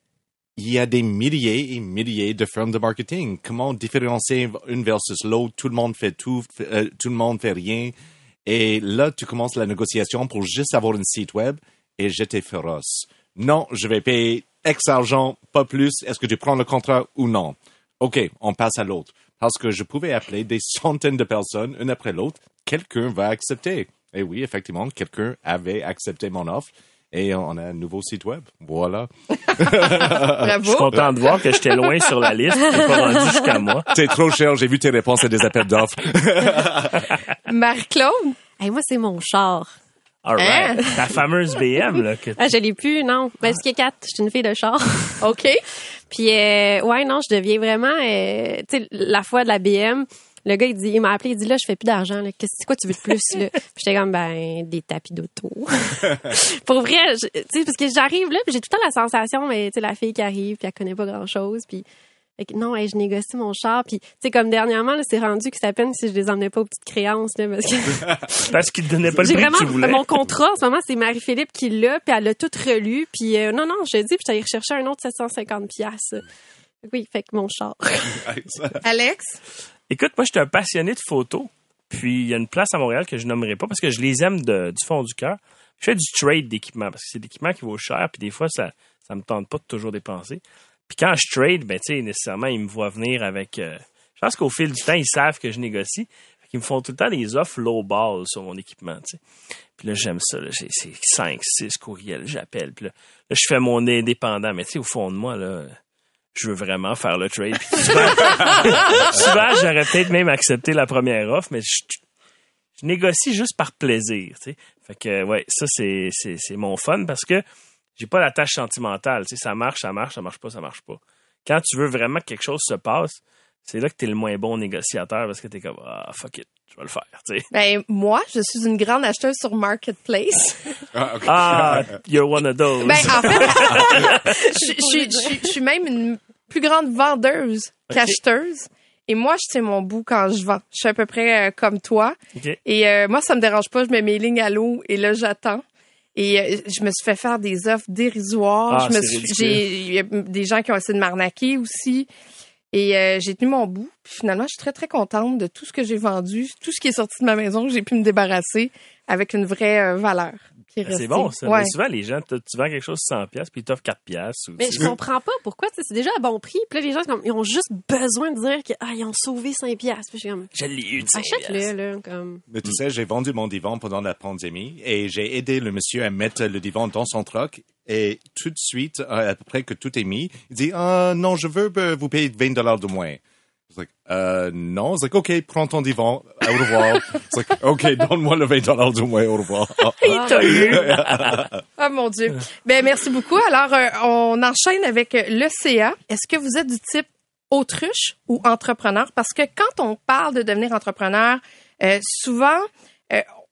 il y a des milliers et milliers de firmes de marketing. Comment différencier une versus l'autre? Tout le monde fait tout, euh, tout le monde fait rien. Et là, tu commences la négociation pour juste avoir un site web et j'étais féroce. Non, je vais payer X argent, pas plus. Est-ce que tu prends le contrat ou non? OK, on passe à l'autre. Parce que je pouvais appeler des (laughs) centaines de personnes, une après l'autre. Quelqu'un va accepter. Et oui, effectivement, quelqu'un avait accepté mon offre. Et on a un nouveau site web. Voilà. Bravo. Je suis content de voir que j'étais loin sur la liste. T'es pas rendu jusqu'à moi. C'est trop cher. J'ai vu tes réponses à des appels d'offres. (laughs) Marie-Claude? Hey, moi, c'est mon char. All right. Ta fameuse BM, là. Que Ah, je l'ai plus, non. Ben, ce qui est quatre, je suis une fille de char. (laughs) OK. Puis, euh, ouais, non, je deviens vraiment, euh, tu sais, la fois de la BM, le gars, il dit, il m'a appelé, il dit, là, je fais plus d'argent, là. Qu'est-ce, c'est quoi tu veux de plus, là? (laughs) J'étais comme, ben, des tapis d'auto. (laughs) Pour vrai, tu sais, parce que j'arrive là, puis j'ai tout le temps la sensation, mais, tu sais, la fille qui arrive, puis elle connaît pas grand-chose, puis fait que non, hey, je négocie mon char, puis tu sais, comme dernièrement, là, c'est rendu que c'est à peine si je les emmenais pas aux petites créances, là, parce que (laughs) Parce qu'il te donnait pas le j'ai prix que tu vraiment voulais. mon contrat en ce moment, c'est Marie-Philippe qui l'a, puis elle l'a tout relu, puis euh, non, non, je dis, puis j'allais rechercher un autre 750 pièces. Oui, fait que mon char. (laughs) Alex? Écoute, moi, je suis un passionné de photos. Puis, il y a une place à Montréal que je nommerai pas parce que je les aime de- du fond du cœur. Je fais du trade d'équipement parce que c'est l'équipement qui vaut cher. Puis, des fois, ça ça me tente pas de toujours dépenser. Puis, quand je trade, ben, tu sais, nécessairement, ils me voient venir avec. euh, je pense qu'au fil du temps, ils savent que je négocie. Qu'ils me font tout le temps des offres low ball sur mon équipement. Puis là, j'aime ça. J'ai c'est 5, 6 courriels, j'appelle. Puis là, je fais mon indépendant. Mais tu sais, au fond de moi, là, je veux vraiment faire le trade. Puis (laughs) souvent, j'aurais peut-être même accepté la première offre, mais je, je négocie juste par plaisir. Tu sais. Fait que, ouais, ça, c'est mon fun parce que j'ai pas la tâche sentimentale. Tu sais, ça marche, ça marche, ça marche pas, ça marche pas. Quand tu veux vraiment que quelque chose se passe, c'est là que t'es le moins bon négociateur parce que t'es comme, ah, fuck it, je vais le faire. Tu sais. Ben, moi, je suis une grande acheteuse sur Marketplace. (laughs) Ah, ok. Ah, you're one of those. Ben, en fait, (laughs) je, je suis- je suis- je suis même une plus grande vendeuse qu'acheteuse. Et moi, je tiens mon bout quand je vends. Je suis à peu près euh, comme toi. Et euh, moi, ça me dérange pas. Je mets mes lignes à l'eau et là, j'attends. Et euh, je me suis fait faire des offres dérisoires. Ah, je me suis, j'ai, il y a des gens qui ont essayé de m'arnaquer aussi. Et euh, j'ai tenu mon bout. Puis finalement, je suis très, très contente de tout ce que j'ai vendu, tout ce qui est sorti de ma maison, j'ai pu me débarrasser avec une vraie euh, valeur. Qui est Ben, C'est bon, ça. Ouais. Mais souvent, les gens, tu vends quelque chose 100 pièces puis ils t'offrent 4 pièces. Mais je comprends pas pourquoi, c'est déjà à bon prix. Puis là, les gens, comme, ils ont juste besoin de dire qu'ils ah, ont sauvé 5 piastres. Puis je suis comme, Je l'ai eu, 5 achète-le, là, comme. Mais tu sais, j'ai vendu mon divan pendant la pandémie et j'ai aidé le monsieur à mettre le divan dans son truck. Et tout de suite, euh, à peu près que tout est mis, il dit ah non, je veux euh, vous payer 20 dollars de moins. It's like, euh, non. It's like, OK, prends ton divan. Au revoir. It's like, OK, donne-moi le 20 dollars du moins. Au revoir. (laughs) Il t'a eu. oh mon Dieu. Ben, merci beaucoup. Alors, euh, on enchaîne avec euh, l'ECA. Est-ce que vous êtes du type autruche ou entrepreneur? Parce que quand on parle de devenir entrepreneur, euh, souvent,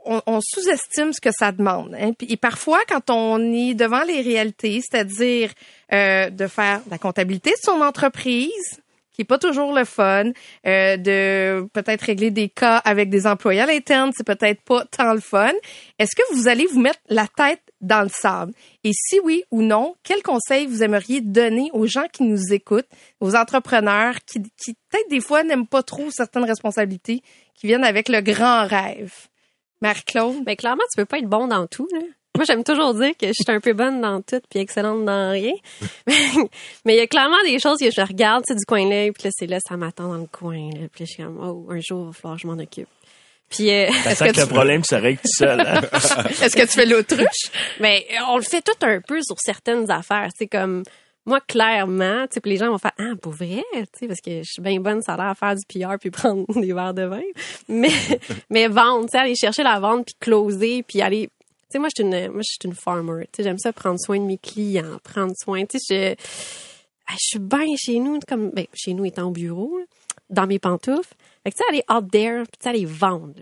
on, on sous-estime ce que ça demande. Hein. Et parfois, quand on est devant les réalités, c'est-à-dire euh, de faire la comptabilité de son entreprise, qui est pas toujours le fun, euh, de peut-être régler des cas avec des employés à l'interne, c'est peut-être pas tant le fun. Est-ce que vous allez vous mettre la tête dans le sable? Et si oui ou non, quels conseils vous aimeriez donner aux gens qui nous écoutent, aux entrepreneurs qui, qui peut-être des fois n'aiment pas trop certaines responsabilités qui viennent avec le grand rêve? Marie-Claude? Mais clairement, tu peux pas être bon dans tout. Là. Moi, j'aime toujours dire que je suis un peu bonne dans tout puis excellente dans rien. (laughs) Mais il y a clairement des choses que je regarde, c'est du coin l'œil, puis là, c'est là, ça m'attend dans le coin. Là. Puis là, je suis comme, oh, un jour, il va falloir que je m'en occupe. Puis, euh, sent que le problème se règle tout seul. hein? (laughs) Est-ce que tu fais l'autruche? mais on le fait tout un peu sur certaines affaires. C'est comme, moi, clairement, tu sais, les gens vont faire, ah, pour vrai, tu sais, parce que je suis bien bonne, ça a l'air à faire du PR puis (laughs) prendre des verres de vin. Mais, mais vendre, tu sais, aller chercher la vente puis closer puis aller, tu sais, moi, je suis une, moi, je suis une farmer. Tu sais, j'aime ça prendre soin de mes clients, prendre soin, tu sais, je, je suis bien chez nous, comme, ben, chez nous étant au bureau, dans mes pantoufles. Fait que, tu sais, aller out there, puis tu sais, aller vendre.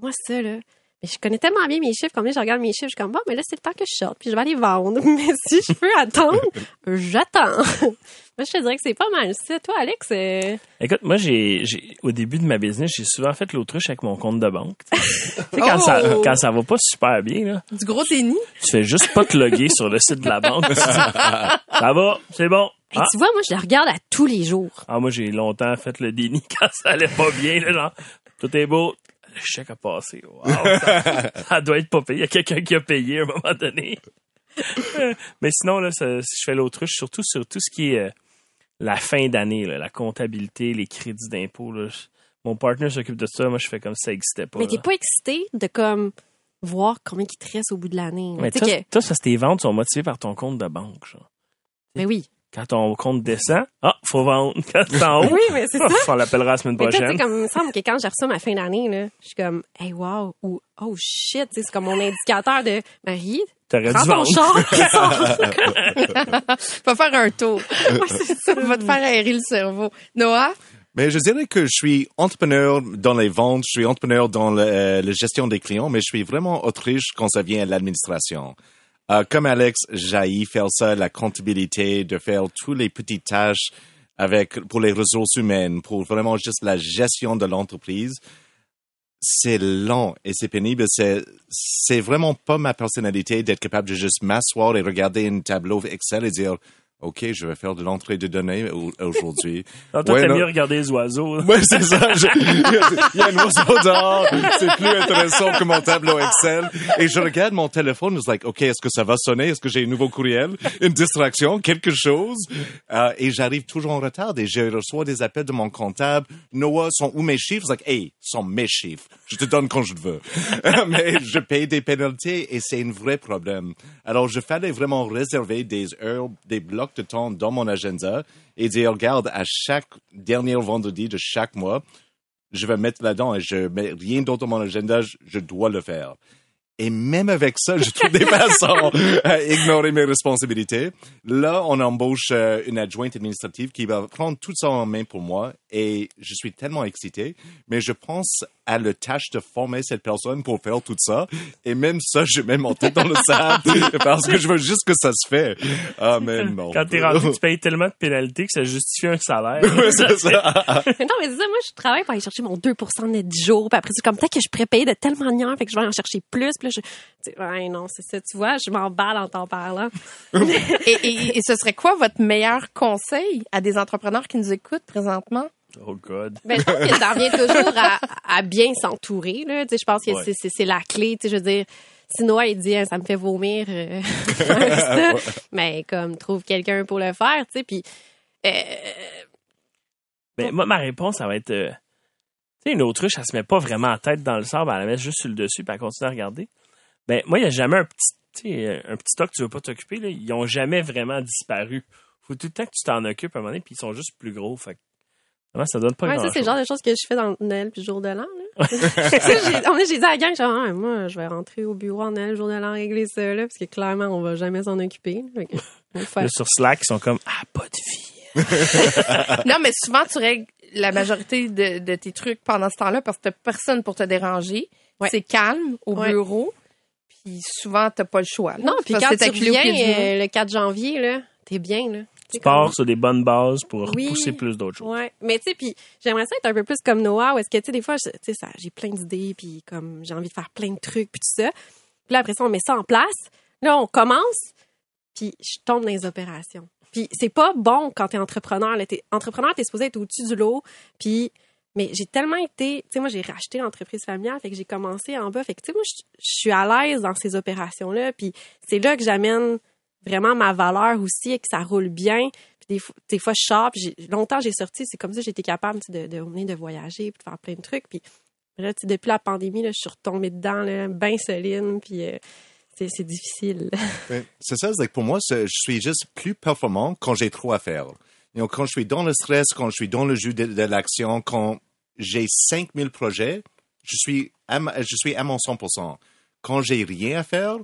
Moi, ça, là, mais je connais tellement bien mes chiffres, combien je regarde mes chiffres, je suis comme, bon, mais là, c'est le temps que je sorte, puis je vais aller vendre. (laughs) Mais si je peux attendre, j'attends. (laughs) Moi, je te dirais que c'est pas mal ça. Toi, Alex, euh, Écoute, moi, j'ai, j'ai, au début de ma business, j'ai souvent fait l'autruche avec mon compte de banque. (laughs) tu sais, quand, Oh! ça, quand ça va pas super bien, là, Du gros déni? tu fais juste pas te loguer sur le site de la banque. Ça va, c'est bon. Ah, tu vois, moi, je le regarde à tous les jours. ah, moi, j'ai longtemps fait le déni quand ça allait pas bien, là, genre, tout est beau. Le chèque a passé. Wow, ça, (laughs) ça doit être pas payé. Il y a quelqu'un qui a payé à un moment donné. (laughs) Mais sinon, là, ça- si je fais l'autruche, surtout sur tout ce qui est euh, la fin d'année, la comptabilité, les crédits d'impôt. Mon partner s'occupe de ça. Moi, je fais comme si ça n'existait pas. Mais t'es pas excité de, comme, voir combien il te reste au bout de l'année. Mais toi, que- toi, ça, tes ventes sont motivées par ton compte de banque. genre. mais oui. Quand ton compte descend, ah, faut vendre. (laughs) Quand c'est en haut, Oui, mais c'est (laughs) ça. on l'appellera la semaine Mais toi, tu sais, prochaine. comme, il me semble que quand j'ai reçu ma fin d'année, là, je suis comme, hey, wow, ou, oh shit, tu sais, c'est comme mon indicateur de, Marie, T'aurais prends dû ton vendre. char, sors. (laughs) Va faire un tour. ça va te faire aérer le cerveau. Noah? Mais je dirais que je suis entrepreneur dans les ventes, je suis entrepreneur dans le, euh, la gestion des clients, mais je suis vraiment autriche quand ça vient à l'administration. Euh, comme Alex, j'haïs faire ça, la comptabilité, de faire toutes les petites tâches avec pour les ressources humaines, pour vraiment juste la gestion de l'entreprise. C'est lent et c'est pénible. C'est c'est vraiment pas ma personnalité d'être capable de juste m'asseoir et regarder un tableau Excel et dire OK, je vais faire de l'entrée de données au- aujourd'hui. (laughs) Toi, Ouais, t'aimes mieux regarder les oiseaux. Ouais, c'est ça. Je- (laughs) il y a un oiseau dehors. C'est plus intéressant que mon tableau Excel. Et je regarde mon téléphone. Je suis like, OK, est-ce que ça va sonner? Est-ce que j'ai un nouveau courriel? Une distraction? Quelque chose? Euh, et j'arrive toujours en retard. Et je reçois des appels de mon comptable. Noah, sont où mes chiffres? Je like, hey, sont mes chiffres. Je te donne quand je veux. (laughs) Mais je paye des pénalités et c'est un vrai problème. Alors, je fallait vraiment réserver des heures, des blocs de temps dans mon agenda et dire, regarde, à chaque dernier vendredi de chaque mois, je vais mettre là-dedans et je mets rien d'autre dans mon agenda, je, je dois le faire. Et même avec ça, je trouve des façons à (laughs) ignorer mes responsabilités. Là, on embauche euh, une adjointe administrative qui va prendre tout ça en main pour moi et je suis tellement excité. Mais je pense à la tâche de former cette personne pour faire tout ça. Et même ça, je mets mon tête dans le sable (laughs) parce que je veux juste que ça se fait. Ah, mais non. Quand t'es rendu, tu payes tellement de pénalités que ça justifie un salaire. (laughs) Ouais, c'est ça. Mais non, mais c'est ça, moi, je travaille pour aller chercher mon 2 de net du jour. Puis après, c'est comme peut-être que je pourrais payer de telle manière, fait que je vais en chercher plus. Puis là, je, tu sais, ouais, non, c'est ça, tu vois, je m'emballe en t'en parlant. (laughs) (laughs) Et, et- et ce serait quoi votre meilleur conseil à des entrepreneurs qui nous écoutent présentement? Oh God. Ben, je pense que ça revient toujours à, à bien s'entourer, là. Tu sais, je pense que Ouais. c'est- la clé, tu sais, je veux dire. Si Noah, il dit, Hein, ça me fait vomir, euh, (laughs) ça, mais comme, trouve quelqu'un pour le faire, tu sais, puis, euh, Ben, moi, ma réponse, ça va être. euh, tu sais, une autruche, elle se met pas vraiment la tête dans le sable, elle la met juste sur le dessus, puis elle continue à regarder. Ben, moi, il n'y a jamais un petit, tu sais, un petit stock que tu veux pas t'occuper, là. Ils ont jamais vraiment disparu. Faut tout le temps que tu t'en occupes à un moment donné, puis ils sont juste plus gros. Fait que Ouais, ça donne pas Ouais, ça, c'est le genre de choses que je fais dans Noël puis le jour de l'an. (laughs) (laughs) j'ai dit à la gang, genre, Ah, moi, je vais rentrer au bureau en Noël, le jour de l'an, régler ça, là, parce que clairement, on va jamais s'en occuper. Là, (laughs) sur Slack, ils sont comme Ah, pas de vie. Non, mais souvent, tu règles la majorité de, de tes trucs pendant ce temps-là parce que t'as personne pour te déranger. Ouais. C'est calme au Ouais. bureau. Puis souvent, t'as pas le choix. là. Non, puis quand tu mur. euh, le 4 janvier, là, t'es bien, là. Tu pars sur des bonnes bases pour Oui. repousser plus d'autres choses. Ouais, mais tu sais, puis j'aimerais ça être un peu plus comme Noah, où est-ce que tu sais des fois, tu sais, ça, j'ai plein d'idées, puis comme j'ai envie de faire plein de trucs, puis tout ça. Puis là après ça, on met ça en place. Là, on commence, puis je tombe dans les opérations. Puis c'est pas bon quand t'es entrepreneur. Là, t'es entrepreneur, t'es supposé être au-dessus du lot. Puis mais j'ai tellement été, tu sais, moi j'ai racheté l'entreprise familiale, fait que j'ai commencé en bas. Fait que tu sais, moi je suis à l'aise dans ces opérations là. Puis c'est là que j'amène vraiment ma valeur aussi et que ça roule bien. Puis des, fois- des fois, je sors, puis longtemps, j'ai sorti. C'est comme ça été capable tu sais, de, de de voyager, puis de faire plein de trucs. Puis là, tu sais, depuis la pandémie, là, je suis retombée dedans, là, bien solide, puis euh, c'est difficile. (laughs) C'est ça, c'est que pour moi, je suis juste plus performant quand j'ai trop à faire. Know, quand je suis dans le stress, quand je suis dans le jeu de, de l'action, quand j'ai 5000 projets, je suis à, je suis à mon 100%. Quand j'ai rien à faire,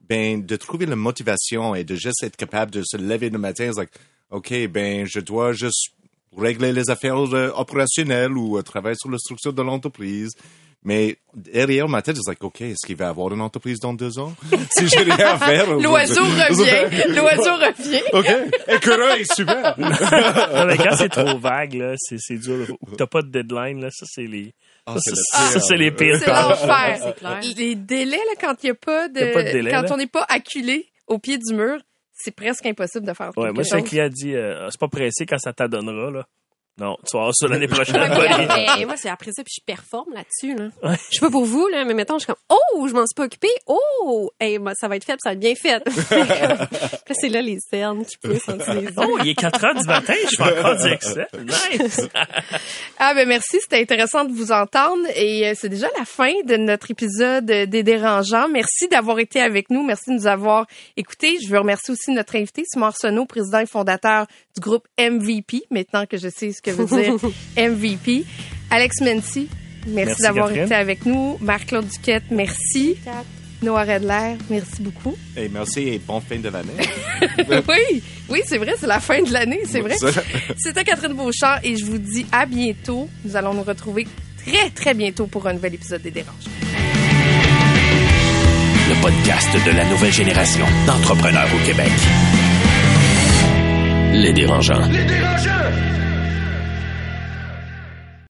ben, de trouver la motivation et de juste être capable de se lever le matin, c'est like, OK, ben, je dois juste régler les affaires euh, opérationnelles ou euh, travailler sur la structure de l'entreprise. Mais derrière ma tête, c'est like, OK, est-ce qu'il va y avoir une entreprise dans deux ans? (laughs) si j'ai rien à faire. (laughs) L'oiseau revient. L'oiseau (laughs) revient. OK, écureuil, super. Non, mais quand c'est trop vague, là, c'est, c'est dur. T'as pas de deadline, là, ça, c'est les, Ah, ça, c'est les pires. C'est l'enfer. C'est clair. Les délais, là, quand il n'y a pas de, Y a pas de délai, quand là. on n'est pas acculé au pied du mur, c'est presque impossible de faire Ouais, quelque moi, si un chose. client dit, euh, c'est pas pressé quand ça t'adonnera, là. Non, tu vas avoir ça l'année (laughs) prochaine. Ouais, mais, moi, c'est après ça, puis je performe là-dessus. Là. Je sais pas pour vous, là, mais mettons, je suis comme, oh, je m'en suis pas occupée. Oh, hey, moi, ça va être fait, ça va être bien fait. (laughs) C'est là les cernes qui poussent entre les yeux. Oh, il est 4 heures du matin, je fais encore du Excel. Nice! (laughs) Ah ben merci, c'était intéressant de vous entendre et euh, c'est déjà la fin de notre épisode des dérangeants. Merci d'avoir été avec nous, merci de nous avoir écoutés. Je veux remercier aussi notre invité Simon Arsenault, président et fondateur du groupe MVP, maintenant que je sais ce que veut dire MVP. Alex Mency, merci, Merci, d'avoir été avec nous. Marc-Claude Duquette, merci. Noah Redler, merci beaucoup. Et merci et bonne fin de l'année. (laughs) oui, oui, c'est vrai, c'est la fin de l'année, c'est vrai. C'était Catherine Beauchamp et je vous dis à bientôt. Nous allons nous retrouver très, très bientôt pour un nouvel épisode des Déranges. Le podcast de la nouvelle génération d'entrepreneurs au Québec. Les dérangeants. Les dérangeants!